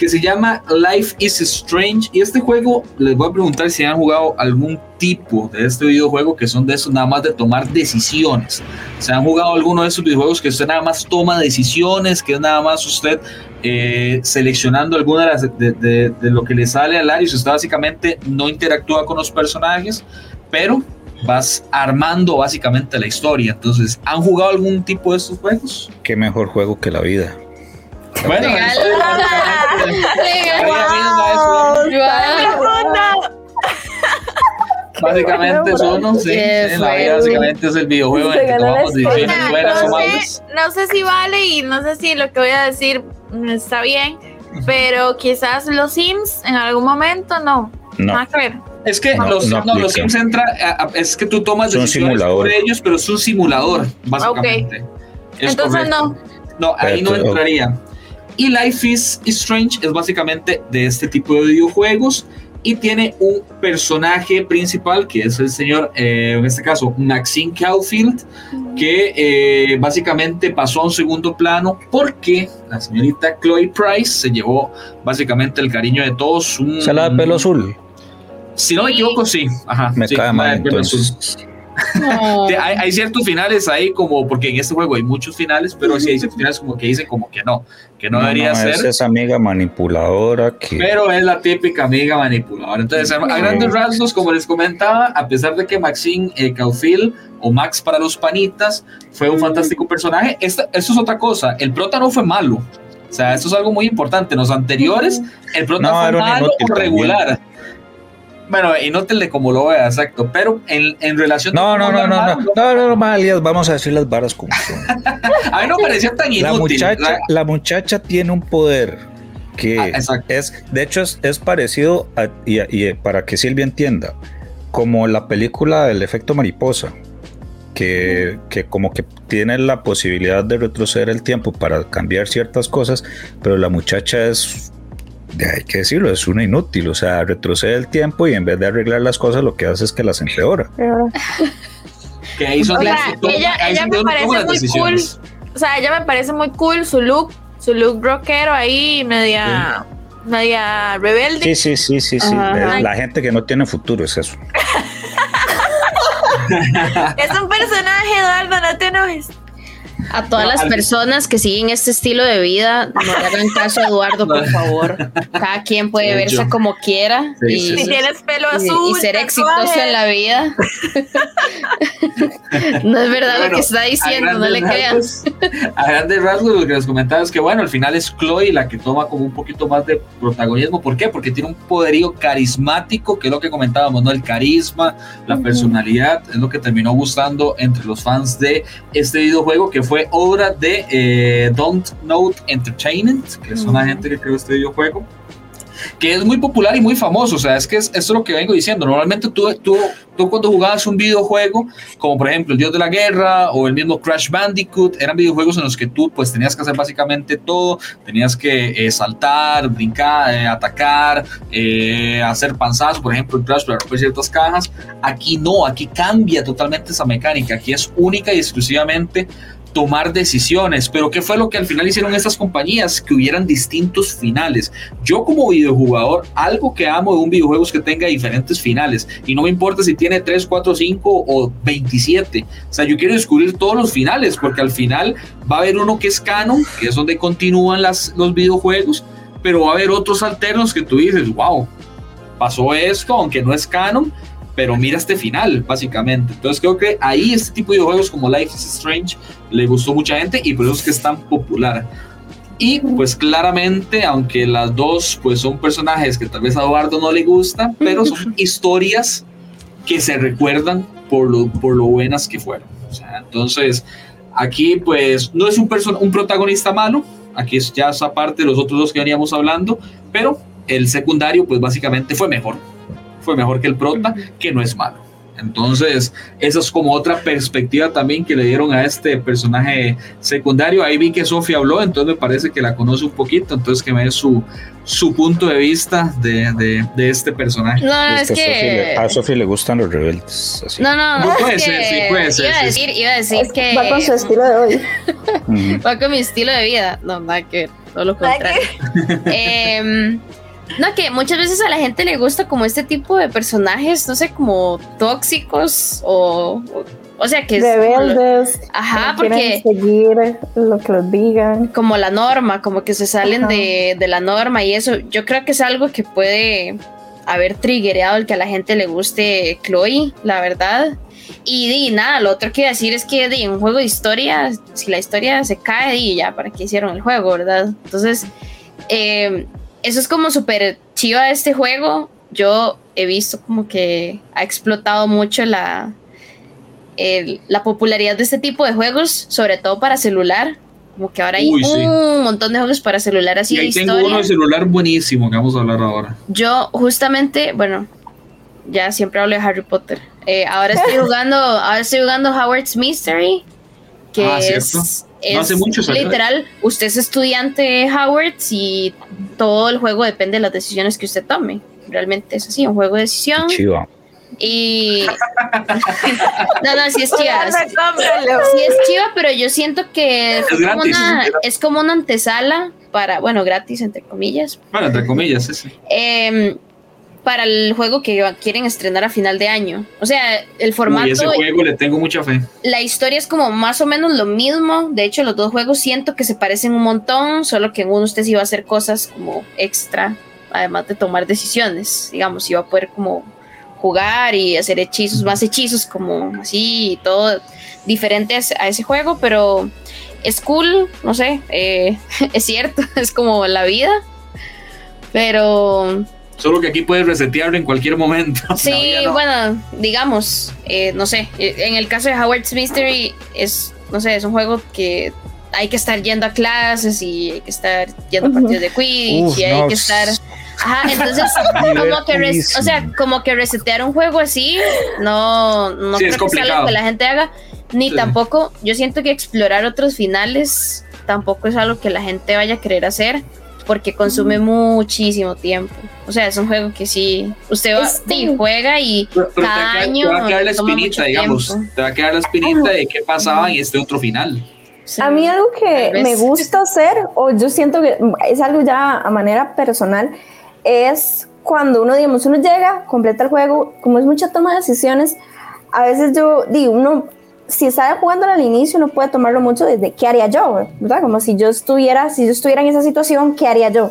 que se llama Life is Strange. Y este juego, les voy a preguntar si han jugado algún tipo de este videojuego que son de esos nada más de tomar decisiones. ¿Se han jugado alguno de esos videojuegos que usted nada más toma decisiones, que es nada más usted eh, seleccionando alguna de, las, de, lo que le sale al área? Usted básicamente no interactúa con los personajes, pero vas armando básicamente la historia. Entonces, ¿han jugado algún tipo de estos juegos? Qué mejor juego que la vida. Bueno, Básicamente es uno, sí. básicamente es el videojuego en el que tomamos decisiones No sé si vale y no sé si lo que voy a decir está bien, pero quizás los Sims en algún momento no. No. Nada que ver. Es que No, los, no no, los. Sims entra, a- a- es que tú tomas Son decisiones simulador. sobre ellos, pero es un simulador, básicamente. Es Entonces correcto. no. No, ahí no Pero- entraría. Y Life is Strange es básicamente de este tipo de videojuegos y tiene un personaje principal que es el señor, eh, en este caso, Maxine Caulfield, que eh, básicamente pasó a un segundo plano porque la señorita Chloe Price se llevó básicamente el cariño de todos. Un, Se la de pelo azul. Si no me equivoco, sí. Ajá, Me sí, cae mal de pelo azul. No. Hay, hay ciertos finales ahí como, porque en este juego hay muchos finales, pero sí hay ciertos finales como que dicen como que no, que no, debería ser. Es esa amiga manipuladora que. Pero es la típica amiga manipuladora. Entonces, a, a grandes rasgos, como les comentaba, a pesar de que Maxine eh, Caulfield o Max para los panitas fue un fantástico personaje, esta, esto es otra cosa. El prota no fue malo. O sea, esto es algo muy importante. En los anteriores, el prota No, fue era un malo o regular. Bueno, inútil de como lo vea, exacto. Pero en, en relación. No, no, no, no, no, no, no, no, vamos a decir las varas como son. A mí no me parecía tan La inútil. muchacha, la muchacha tiene un poder que Ah, es, de hecho, es, es parecido a, y, y para que Silvia entienda, como la película del efecto mariposa, que, que como que tiene la posibilidad de retroceder el tiempo para cambiar ciertas cosas, pero la muchacha es, hay que decirlo, es una inútil, o sea, retrocede el tiempo y en vez de arreglar las cosas lo que hace es que las empeora. Que ahí son O sea, las- ella- ahí ella son me parece muy decisiones. O sea, ella me parece muy cool su look, su look rockero ahí, media, media rebelde. Sí, sí, sí, sí, sí. Ajá. La gente que no tiene futuro es eso. Es un personaje, Eduardo, no te enojes. A todas No, las personas que siguen este estilo de vida, no le hagan caso a Eduardo, por favor. Cada quien puede Sí, verse yo. como quiera Sí, y, sí, Si tienes pelo y- azul, y ser tatuajes. exitoso en la vida. no es verdad lo que está diciendo, no le crean. A grandes rasgos, lo que les comentaba es que, bueno, al final es Chloe la que toma como un poquito más de protagonismo. ¿Por qué? Porque tiene un poderío carismático, que es lo que comentábamos, ¿no? El carisma, la personalidad, es lo que terminó gustando entre los fans de este videojuego, que fue obra de eh, Don't Note Entertainment, que es una gente que creó este videojuego que es muy popular y muy famoso. O sea, es que es, esto es lo que vengo diciendo. Normalmente tú, tú, tú cuando jugabas un videojuego, como por ejemplo el Dios de la Guerra o el mismo Crash Bandicoot, eran videojuegos en los que tú pues tenías que hacer básicamente todo. Tenías que eh, saltar, brincar, eh, atacar, eh, hacer panzazo, por ejemplo, en Crash para romper ciertas cajas. Aquí no, aquí cambia totalmente esa mecánica. Aquí es única y exclusivamente tomar decisiones, pero ¿qué fue lo que al final hicieron estas compañías? Que hubieran distintos finales. Yo como videojugador, algo que amo de un videojuego es que tenga diferentes finales y no me importa si tiene 3, 4, 5 o 27. O sea, yo quiero descubrir todos los finales porque al final va a haber uno que es canon, que es donde continúan las, los videojuegos, pero va a haber otros alternos que tú dices, wow, pasó esto, aunque no es canon, pero mira este final, básicamente. Entonces creo que ahí este tipo de videojuegos como Life is Strange le gustó mucha gente y por eso es que es tan popular. Y pues claramente, aunque las dos pues son personajes que tal vez a Eduardo no le gusta, pero son historias que se recuerdan por lo, por lo buenas que fueron. O sea, entonces, aquí pues no es un, person un protagonista malo, aquí es ya esa parte de los otros dos que veníamos hablando, pero el secundario pues básicamente fue mejor, fue mejor que el prota, que no es malo. Entonces, eso es como otra perspectiva también que le dieron a este personaje secundario. Ahí vi que Sofía habló, entonces me parece que la conoce un poquito, entonces que me dé su, su punto de vista de, de, de este personaje. No, no, es Es que a Sophie le- que. a Sophie le gustan los rebeldes. así. No, no, No, puede que ser, sí, puede ser, Iba a decir, iba a decir Es- que. Va con su estilo de hoy. Va con mi estilo de vida. No, nada que todo lo contrario. Em, no, que muchas veces a la gente le gusta como este tipo de personajes, no sé, como tóxicos o. O, o sea, que es. Rebeldes. Ajá, que no quieren porque seguir lo que les digan. como la norma, como que se salen Ajá. de, de la norma y eso, yo creo que es algo que puede haber triggereado el que a la gente le guste Chloe, la verdad. Y, di, nada, lo otro que decir es que di, un juego de historia, si la historia se cae, di, ya, ¿para qué hicieron el juego, verdad? Entonces, eh, eso es como súper chiva de este juego. Yo he visto como que ha explotado mucho la, el- la popularidad de este tipo de juegos, sobre todo para celular. Como que ahora hay Uy, sí. un montón de juegos para celular así Y de ahí tengo historia. uno de celular buenísimo que vamos a hablar ahora. Yo justamente, bueno, ya siempre hablo de Harry Potter. Eh, ahora estoy jugando, ahora estoy jugando Howard's Mystery, que Ah, es, ¿cierto? Es No hace mucho literal, usted es estudiante de Howard's y todo el juego depende de las decisiones que usted tome. Realmente es así, un juego de decisión. Chiva. Y. No, no, sí es chiva. Sí es chiva, pero yo siento que Es como gratis, una- es es como una antesala para, bueno, gratis entre comillas, Bueno, entre comillas, ese. em, para el juego que quieren estrenar a final de año. O sea, el Uy, formato, ese juego le tengo mucha fe. la historia es como más o menos lo mismo. De hecho, los dos juegos siento que se parecen un montón, solo que en uno usted sí va a hacer cosas como extra, además de tomar decisiones. Digamos, iba a poder como jugar y hacer hechizos, más hechizos, como así y todo diferente a ese- a ese juego, pero es cool, no sé, eh, es cierto, es como la vida. Pero Solo que aquí puedes resetearlo en cualquier momento. Sí, No, bueno, digamos, eh, no sé, eh, en el caso de Howard's Mystery es, no sé, es un juego que hay que estar yendo a clases y hay que estar yendo a partidos de Quidditch Uf, y hay no, que estar... Ajá, entonces, como que, res- o sea, como que resetear un juego así, no, no Sí, es creo que sea algo que la gente haga, ni Sí. tampoco, yo siento que explorar otros finales tampoco es algo que la gente vaya a querer hacer, porque consume muchísimo tiempo. O sea, es un juego que sí, usted va Este- y juega y Pero, pero cada te, va año te va a quedar la espinita, digamos. tiempo. Te va a quedar la espinita de qué pasaba en este otro final. sí. A mí algo que me gusta hacer, o yo siento que es algo ya a manera personal, es cuando uno, digamos, uno llega, completa el juego, como es mucha toma de decisiones, a veces yo digo, uno, si está jugando al inicio, uno puede tomarlo mucho desde qué haría yo, ¿verdad? Como si yo estuviera, si yo estuviera en esa situación, ¿qué haría yo?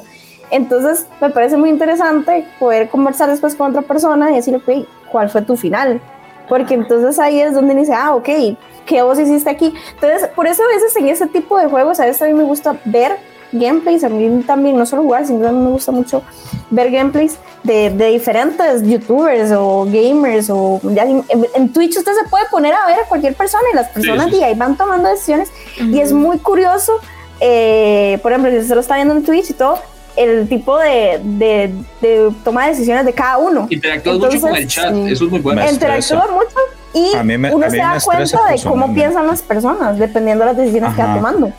Entonces, me parece muy interesante poder conversar después con otra persona y decirle, ok, ¿cuál fue tu final? Porque entonces ahí es donde dice, ah, ok, ¿qué vos hiciste aquí? Entonces, por eso a veces en ese tipo de juegos, a veces a mí me gusta ver gameplays, a mí también, no solo jugar, sino también me gusta mucho ver gameplays de, de diferentes youtubers o gamers o ya en, en Twitch usted se puede poner a ver a cualquier persona y las personas sí, sí. de ahí van tomando decisiones y es muy curioso, eh, por ejemplo, si usted lo está viendo en Twitch y todo, el tipo de, de, de toma de decisiones de cada uno. Interactúas mucho con el chat, sí. eso es muy bueno. Interactúa mucho y A mí me- uno a mí se da cuenta de cómo piensan las personas, dependiendo de las decisiones que va tomando.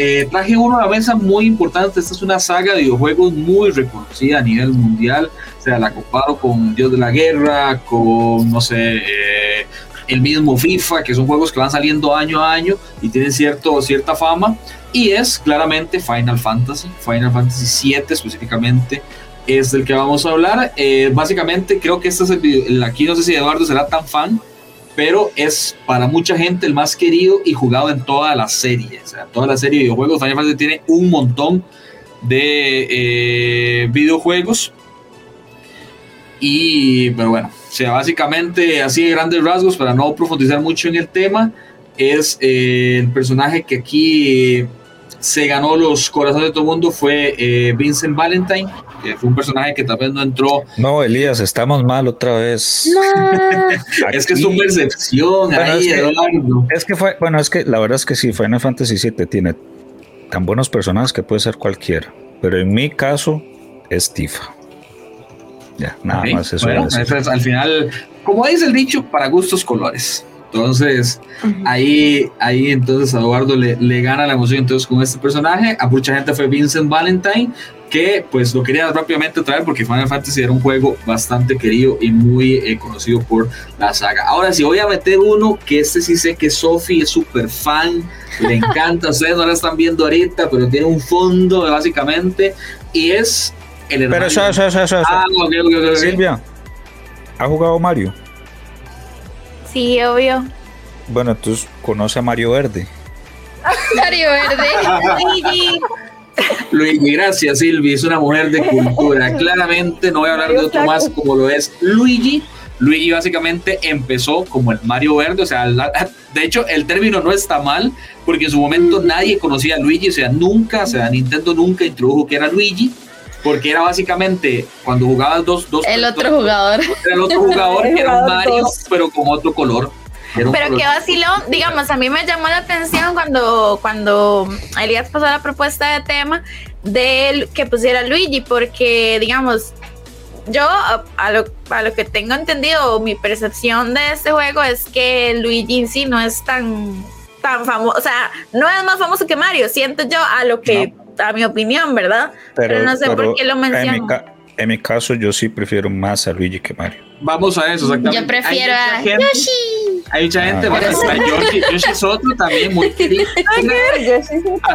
Eh, traje uno a la mesa muy importante. Esta es una saga de videojuegos muy reconocida a nivel mundial. O sea, la comparo con Dios de la Guerra, con, no sé, eh, el mismo FIFA, que son juegos que van saliendo año a año y tienen cierto, cierta fama. Y es claramente Final Fantasy, Final Fantasy VII específicamente. Es del que vamos a hablar. Eh, básicamente, creo que este es el, el- aquí no sé si Eduardo será tan fan, pero es para mucha gente el más querido y jugado en toda la serie. O sea, toda la serie de videojuegos. Final Fantasy tiene un montón de eh, videojuegos. Y, pero bueno, o sea, básicamente, así de grandes rasgos, para no profundizar mucho en el tema, es eh, el personaje que aquí se ganó los corazones de todo el mundo fue eh, Vincent Valentine, que fue un personaje que tal vez no entró. No, Elías, estamos mal otra vez. Es que es su percepción Bueno, ahí, es que- Eduardo. Es que fue, bueno, es que la verdad es que sí, Final Fantasy VII tiene tan buenos personajes que puede ser cualquiera. Pero en mi caso es Tifa. Ya, nada más bueno, eso es al final, como dice el dicho, para gustos colores. Entonces, ahí, ahí entonces a Eduardo le, le gana la emoción entonces con este personaje. A mucha gente fue Vincent Valentine, que pues lo quería rápidamente traer porque Final Fantasy era un juego bastante querido y muy eh, conocido por la saga. Ahora sí, voy a meter uno que este sí sé que Sophie es súper fan, le encanta, ustedes no la están viendo ahorita, pero tiene un fondo básicamente y es el hermano. Pero, eso, eso, eso, eso. Ah. Silvia, ¿ha jugado Mario? Sí, obvio. Bueno, entonces conoce a Mario Verde. Mario Verde. Luigi. Luigi, gracias Silvi, es una mujer de cultura. Claramente no voy a hablar de otro más como lo es Luigi. Luigi básicamente empezó como el Mario Verde, o sea, la- de hecho el término no está mal, porque en su momento nadie conocía a Luigi, o sea, nunca, o sea, Nintendo nunca introdujo que era Luigi, porque era básicamente cuando jugabas dos, dos El dos- otro jugador. era el otro jugador que era un jugador Mario, dos. pero con otro color. Pero color- qué vacilón, digamos, a mí me llamó la atención cuando, cuando Elías pasó la propuesta de tema de él que pusiera Luigi, porque, digamos, yo a lo, a lo que tengo entendido, mi percepción de este juego es que Luigi sí no es tan, tan famoso, o sea, no es más famoso que Mario, siento yo a lo que, a mi opinión, ¿verdad? Pero, no sé por qué lo menciono. En mi, caso, yo sí prefiero más a Luigi que Mario. Vamos a eso, exactamente. Yo prefiero a Yoshi. Hay mucha gente, ah, bueno, Yoshi, Yoshi es otro también muy querido.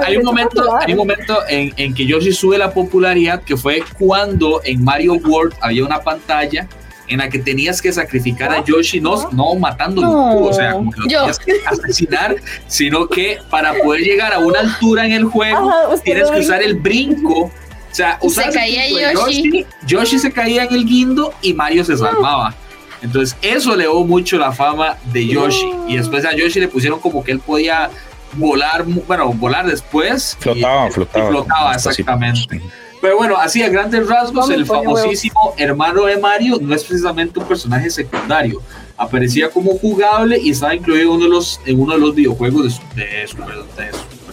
hay un momento, hay un momento en, en, que Yoshi sube la popularidad que fue cuando en Mario World había una pantalla en la que tenías que sacrificar a Yoshi, no, no matándolo, o sea, como que lo tenías que asesinar, sino que para poder llegar a una altura en el juego tienes que usar el brinco. O sea, usar se caía Yoshi. Yoshi se caía en el guindo y Mario se salvaba. Entonces, eso le dio mucho la fama de Yoshi. Y después a Yoshi le pusieron como que él podía volar, bueno, volar después. Flotaba, flotaba. flotaba, exactamente. Pero bueno, así a grandes rasgos, el famosísimo hermano de Mario no es precisamente un personaje secundario. Aparecía como jugable y estaba incluido en uno de los, en uno de los videojuegos de, Super,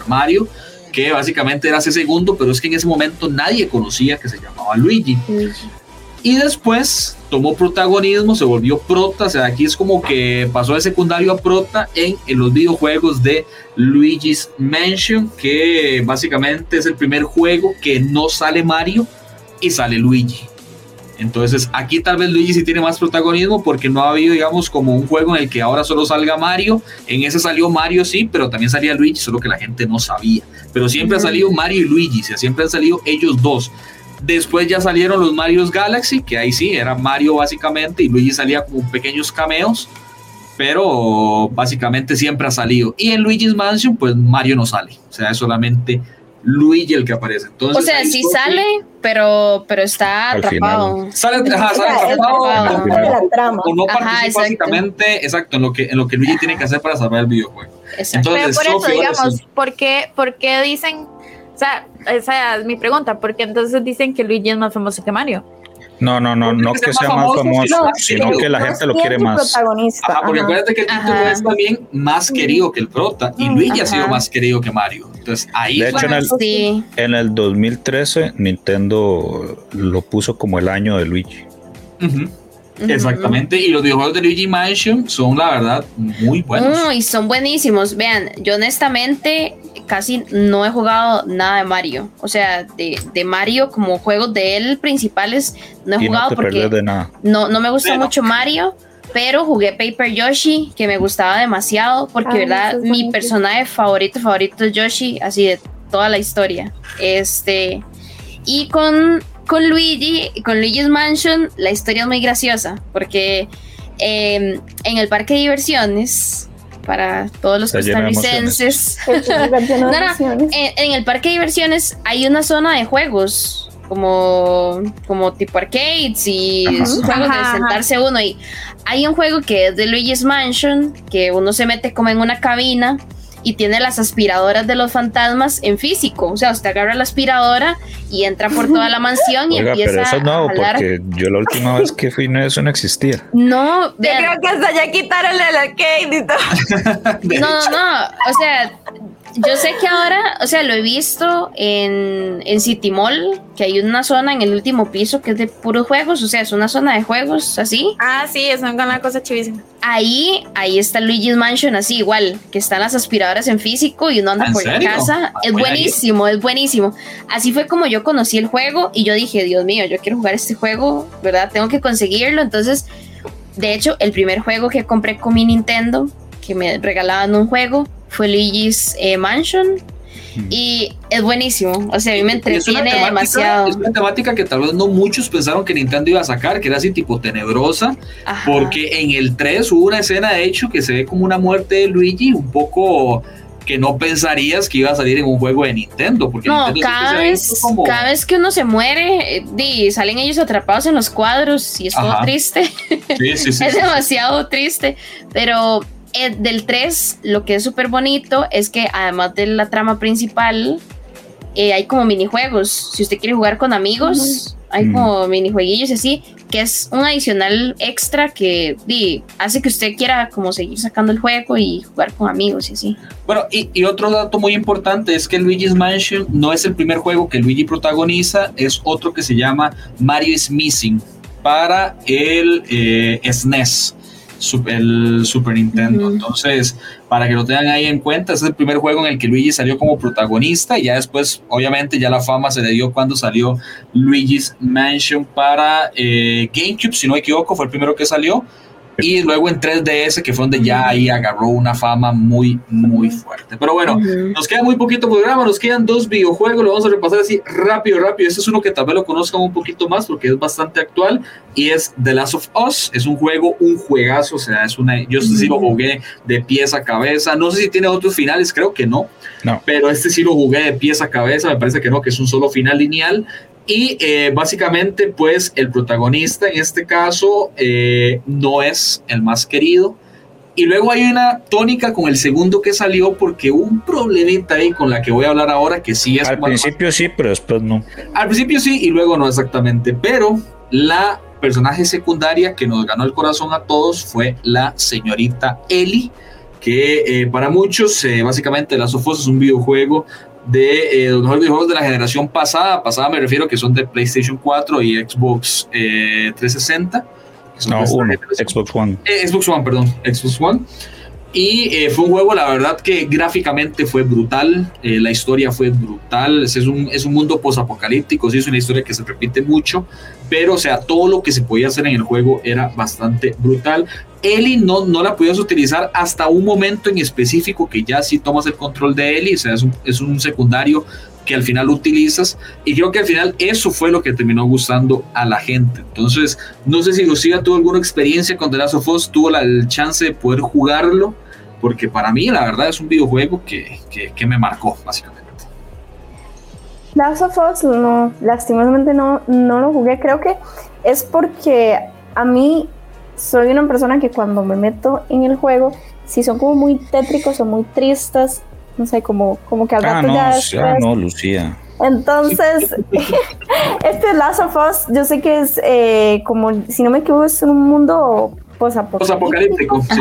Mario, que básicamente era ese segundo, pero es que en ese momento nadie conocía que se llamaba Luigi. Y después tomó protagonismo, se volvió prota, o sea, aquí es como que pasó de secundario a prota en, en, los videojuegos de Luigi's Mansion, que básicamente es el primer juego que no sale Mario y sale Luigi. Entonces aquí tal vez Luigi sí tiene más protagonismo porque no ha habido, digamos, como un juego en el que ahora solo salga Mario. En ese salió Mario, sí, pero también salía Luigi, solo que la gente no sabía. Pero siempre ha salido Mario y Luigi, o sea, siempre han salido ellos dos. Después ya salieron los Mario's Galaxy, que ahí sí, era Mario básicamente, y Luigi salía como pequeños cameos, pero básicamente siempre ha salido. Y en Luigi's Mansion, pues Mario no sale, o sea, es solamente Luigi el que aparece. Entonces, o sea, sí sale, pero, pero está atrapado. Sale, ajá, sale atrapado. O no participa básicamente, exacto, en lo, que, en lo que Luigi tiene que hacer para salvar el videojuego. Exacto. Entonces, pero por eso, digamos, ¿por qué, ¿por qué dicen sea, esa es mi pregunta, porque entonces dicen que Luigi es más famoso que Mario. No, no, no, no que sea más famoso, sino que la gente lo quiere más. Ajá, porque acuérdate que el título es también más querido que el prota y Luigi ha sido más querido que Mario. Entonces ahí de hecho, en, el, en el 2013 Nintendo lo puso como el año de Luigi. Exactamente, y los videojuegos de Luigi Mansion son la verdad muy buenos. y son buenísimos. Vean, yo honestamente casi no he jugado nada de Mario. O sea, de, de Mario como juegos de él principales no he jugado porque No, no me gusta mucho Mario. Pero jugué Paper Yoshi, que me gustaba demasiado, porque verdad, mi personaje favorito, favorito es Yoshi, así de toda la historia. Este, y con con Luigi, con Luigi's Mansion, la historia es muy graciosa, porque em, en el parque de diversiones, para todos los costarricenses, en, el parque de diversiones hay una zona de juegos, como, como tipo arcades y juegos de sentarse uno. Y hay un juego que es de Luigi's Mansion, que uno se mete como en una cabina y tiene las aspiradoras de los fantasmas en físico. O sea, usted agarra la aspiradora y entra por toda la mansión y empieza pero eso es nuevo, porque yo la última vez que fui, no, eso no existía. No, yo creo que hasta ya quitaron el arcade y todo. no, no, no. O sea, yo sé que ahora, o sea, lo he visto en, en City Mall, que hay una zona en el último piso que es de puros juegos, o sea, es una zona de juegos así. Ah, sí, es una cosa chivísima. Ahí, ahí está Luigi's Mansion, así igual, que están las aspiradoras en físico y uno anda por la casa. Es buenísimo, es buenísimo. Así fue como yo conocí el juego y yo dije, Dios mío, yo quiero jugar este juego, ¿verdad? Tengo que conseguirlo. Entonces, de hecho, el primer juego que compré con mi Nintendo, que me regalaban un juego, fue Luigi's eh, Mansion. Y es buenísimo, o sea, a mí me entretiene demasiado. Es una temática que tal vez no muchos pensaron que Nintendo iba a sacar, que era así tipo tenebrosa, porque en el 3 hubo una escena de hecho que se ve como una muerte de Luigi, un poco que no pensarías que iba a salir en un juego de Nintendo. Porque no, cada, vez, cada vez que uno se muere, eh, salen ellos atrapados en los cuadros y es todo triste. Sí, sí, sí, es demasiado triste, pero eh, del 3, lo que es súper bonito es que además de la trama principal, eh, hay como minijuegos. Si usted quiere jugar con amigos, hay como minijueguillos y así, que es un adicional extra que hace que usted quiera como seguir sacando el juego y jugar con amigos y así. Bueno, y, y, otro dato muy importante es que Luigi's Mansion no es el primer juego que Luigi protagoniza, es otro que se llama Mario is Missing para el eh, SNES el Super Nintendo. Entonces, para que lo tengan ahí en cuenta, es el primer juego en el que Luigi salió como protagonista y ya después, obviamente, ya la fama se le dio cuando salió Luigi's Mansion para eh, GameCube, si no me equivoco, fue el primero que salió y luego en 3DS, que fue donde ya ahí agarró una fama muy, muy fuerte. Pero bueno, nos queda muy poquito programa, nos quedan dos videojuegos, lo vamos a repasar así rápido, rápido. Este es uno que tal vez lo conozcan un poquito más porque es bastante actual y es The Last of Us. Es un juego, un juegazo, o sea, es una, yo sí lo jugué de pies a cabeza. No sé si tiene otros finales, creo que no. No. Pero este sí lo jugué de pies a cabeza, me parece que no, que es un solo final lineal. Y eh, básicamente, pues el protagonista en este caso eh, no es el más querido. Y luego hay una tónica con el segundo que salió porque hubo un problemita ahí con la que voy a hablar ahora que sí es... Al principio sí, pero después no. Al principio sí y luego no exactamente. Pero la personaje secundaria que nos ganó el corazón a todos fue la señorita Ellie que eh, para muchos básicamente la Sofos es un videojuego de eh, los mejores videojuegos de la generación pasada. Pasada me refiero que son de PlayStation 4 y Xbox 360. Eh, no, uno, Xbox One. Eh, Xbox One, perdón, Xbox One. Y fue un juego, la verdad, que gráficamente fue brutal, la historia fue brutal, es un, es un mundo posapocalíptico, sí, es una historia que se repite mucho, pero, o sea, todo lo que se podía hacer en el juego era bastante brutal. Eli no, no la podías utilizar hasta un momento en específico que ya si tomas el control de Eli, o sea, es un, es un secundario que al final utilizas y creo que al final eso fue lo que terminó gustando a la gente. Entonces, no sé si Lucía tuvo alguna experiencia con The Last of Us, tuvo la, el chance de poder jugarlo, porque para mí la verdad es un videojuego que, que, que me marcó básicamente. Last of Us, no, lastimosamente no, no lo jugué, creo que es porque a mí soy una persona que cuando me meto en el juego, si son como muy tétricos o muy tristes, no sé, como, como que al ah, rato ya, ya no, Lucía. Entonces, este Last of Us, yo sé que es eh, como, si no me equivoco, es un mundo posapocalíptico. sí.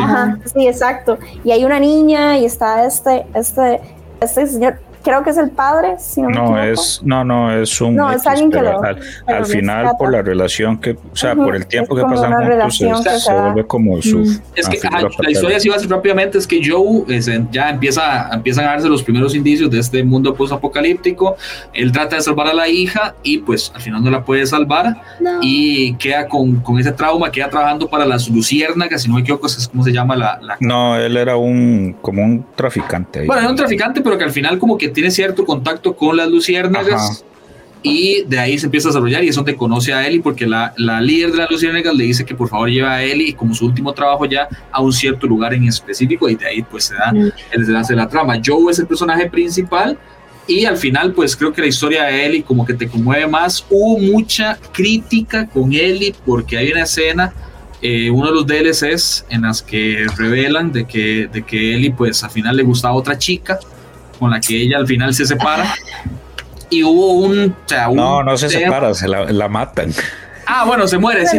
sí, exacto. Y hay una niña y está este, este, este señor creo que es el padre, si no, no es, no, no, es un no, es alguien que lo, al, final por la relación que, o sea, por el tiempo que pasan juntos, se, vuelve como su. Es que la historia si va a ser rápidamente es que Joe ya empieza, empiezan a darse los primeros indicios de este mundo post-apocalíptico. Él trata de salvar a la hija y pues al final no la puede salvar y queda con, con, ese trauma, queda trabajando para las luciérnagas, si no me equivoco, es como se llama la, la, No, él era un como un traficante. Ahí. Bueno, era un traficante, pero que al final como que tiene cierto contacto con las luciérnagas y de ahí se empieza a desarrollar y es donde conoce a Eli porque la, la líder de las luciérnagas le dice que por favor lleve a Eli como su último trabajo ya a un cierto lugar en específico y de ahí pues se da mm. el desenlace de la trama. Joe es el personaje principal y al final pues creo que la historia de Eli como que te conmueve más. Hubo mucha crítica con Eli porque hay una escena eh, uno de los DLCs en las que revelan de que, de que Ellie pues al final le gustaba otra chica con la que ella al final se separa. Y hubo un. no, no se separa, se la, matan. Ah, bueno, se muere, sí.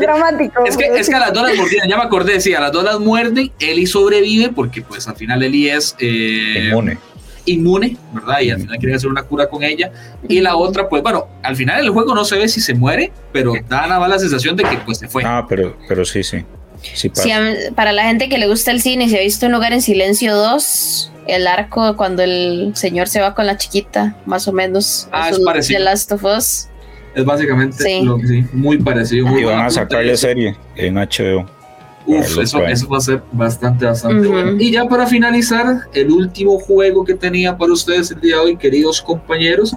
dramático. Es que, es que a las dos las mordieron, ya me acordé, sí, a las dos las muerden, Eli sobrevive porque pues al final Eli es eh, inmune. Inmune, ¿verdad? Y al final quieren hacer una cura con ella. Y la otra, pues bueno, al final el juego no se ve si se muere, pero da nada más la sensación de que pues se fue. Ah, pero, pero sí, sí. Sí, para la gente que le gusta el cine, si ha visto Un lugar en silencio 2, el arco cuando el señor se va con la chiquita, más o menos. Ah, es parecido. The Last of Us. Es básicamente Lo que, sí, muy parecido. y van a sacarle serie en HBO. Uf, eso, eso, va a ser bastante, bastante bueno. Y ya para finalizar, el último juego que tenía para ustedes el día de hoy, queridos compañeros,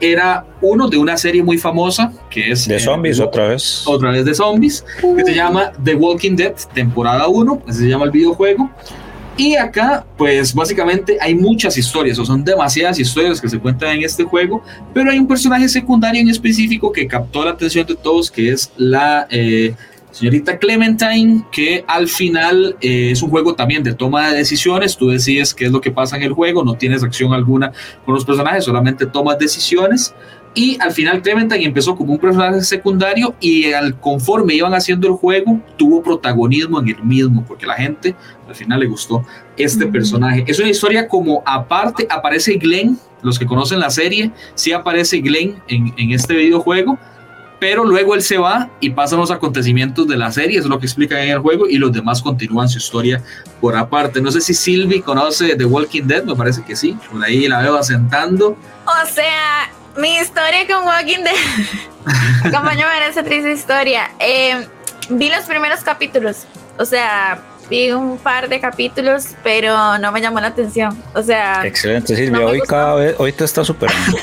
era uno de una serie muy famosa que es... De eh, zombies otra vez. Otra vez de zombies, que se llama The Walking Dead, temporada 1, así se llama el videojuego. Y acá, pues básicamente hay muchas historias, o son demasiadas historias que se cuentan en este juego, pero hay un personaje secundario en específico que captó la atención de todos, que es la eh, señorita Clementine, que al final eh, es un juego también de toma de decisiones, tú decides qué es lo que pasa en el juego, no tienes acción alguna con los personajes, solamente tomas decisiones. Y al final Clementine empezó como un personaje secundario y al conforme iban haciendo el juego, tuvo protagonismo en el mismo, porque la gente al final le gustó este personaje. Es una historia como aparte, aparece Glenn, los que conocen la serie, sí aparece Glenn en, en este videojuego, pero luego él se va y pasan los acontecimientos de la serie, eso es lo que explican en el juego, y los demás continúan su historia por aparte. No sé si Sylvie conoce The Walking Dead, me parece que sí, por ahí la veo asentando. O sea, mi historia con Walking Dead, como yo esa triste historia, eh, vi los primeros capítulos, o sea, vi un par de capítulos, pero no me llamó la atención. O sea. Excelente, Silvia. hoy cada vez, hoy te está superando.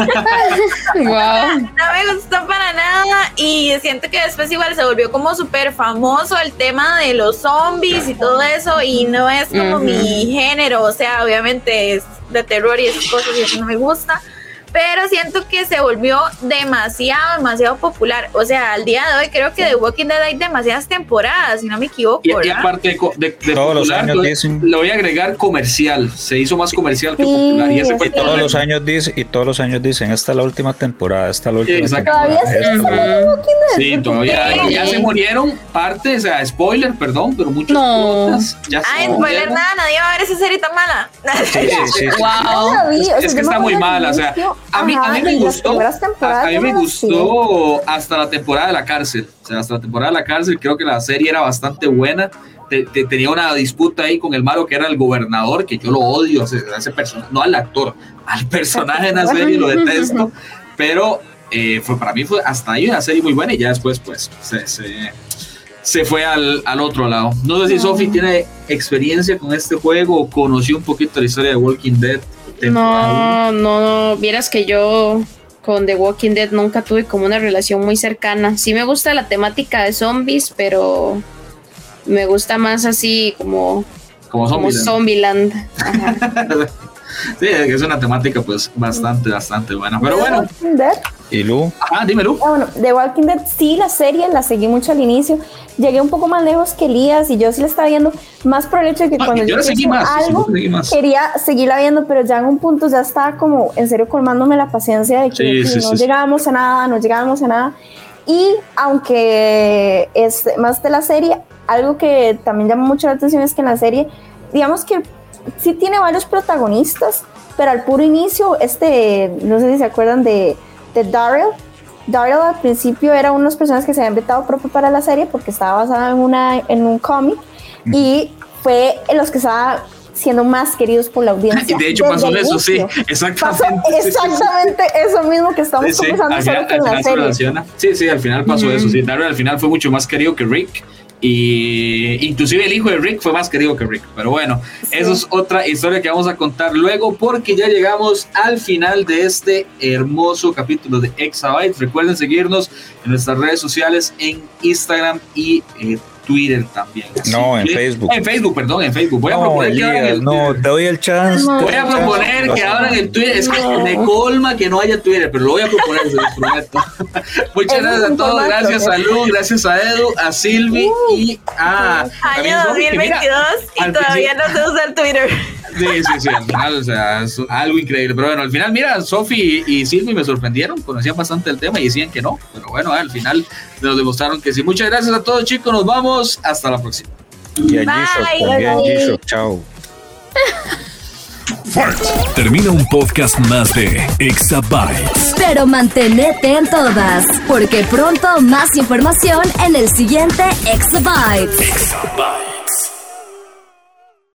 wow. No me gustó para nada. Y siento que después igual se volvió como súper famoso el tema de los zombies y todo eso. Y no es como mi género. O sea, obviamente es de terror y esas cosas y eso no me gusta pero siento que se volvió demasiado, demasiado popular. O sea, al día de hoy creo que The Walking Dead hay demasiadas temporadas, si no me equivoco. Y, aparte de, todos los años dicen, lo voy a agregar comercial, se hizo más comercial que popular. Y, ese fue todos los años dicen, y todos los años dicen, esta es la última temporada, esta es la última temporada. Todavía sí, todavía ya se murieron partes, o sea, spoiler, perdón, pero muchos no. ya Ah, spoiler nada, nadie va a ver esa serie tan mala. Sí, sí, sí. wow. Es que está muy mala, o sea, a mí, a mí me gustó. A, mí me gustó hasta la temporada de la cárcel. O sea, hasta la temporada de la cárcel creo que la serie era bastante buena. tenía una disputa ahí con el malo que era el gobernador, que yo lo odio a ese, personaje, no al actor, al personaje en la serie lo detesto. Pero eh, fue, para mí fue hasta ahí una serie muy buena y ya después pues se, se, se fue al, al, otro lado. No sé si Sophie tiene experiencia con este juego o conoció un poquito la historia de Walking Dead. No, no, vieras que yo con The Walking Dead nunca tuve como una relación muy cercana. Sí me gusta la temática de zombies, pero me gusta más así como como Zombieland. sí, es una temática pues bastante, bastante buena. Pero bueno. ¿Y Lu? Ah, dime Lu. Ah, bueno, The Walking Dead sí, la serie la seguí mucho al inicio. Llegué un poco más lejos que Elías y yo sí la estaba viendo más por el hecho de que cuando yo, seguí más, algo quería seguirla viendo, pero ya en un punto ya estaba como en serio colmándome la paciencia de que no llegábamos a nada, no llegábamos a nada. Y aunque es más de la serie, algo que también llama mucho la atención es que en la serie, digamos que sí tiene varios protagonistas, pero al puro inicio, este, no sé si se acuerdan de, de Daryl. Daryl al principio era una de las personas que se habían vetado propio para la serie porque estaba basada en, una, en un cómic y fue en los que estaba siendo más queridos por la audiencia. Y de hecho pasó eso, sí, exactamente. exactamente eso mismo que estamos sí, conversando solo en la serie. Sí, sí, al final pasó eso, sí, Daryl al final fue mucho más querido que Rick y inclusive el hijo de Rick fue más querido que Rick. Pero bueno, eso es otra historia que vamos a contar luego porque ya llegamos al final de este hermoso capítulo de Exabyte. Recuerden seguirnos en nuestras redes sociales en Instagram y eh, Twitter también. no, en Facebook. En Facebook, perdón, en Facebook. Voy a proponer que el No, te doy el chance. voy a proponer que abran el Twitter. Es que me colma que no haya Twitter, pero lo voy a proponer, se los prometo. Muchas gracias a todos. Gracias a Lu, gracias a Edu, a Silvi uh. y a. Año 2022 y todavía no se usa el Twitter. Sí, sí, sí, al final, o sea, es algo increíble. Pero bueno, al final, mira, Sofi y Silvi me sorprendieron, conocían bastante el tema y decían que no. Pero bueno, al final nos demostraron que sí. Muchas gracias a todos, chicos. Nos vamos. Hasta la próxima. Y a Chao. Termina un podcast más de Exabytes. Pero mantenete en todas, porque pronto más información en el siguiente Exabytes. Exabytes.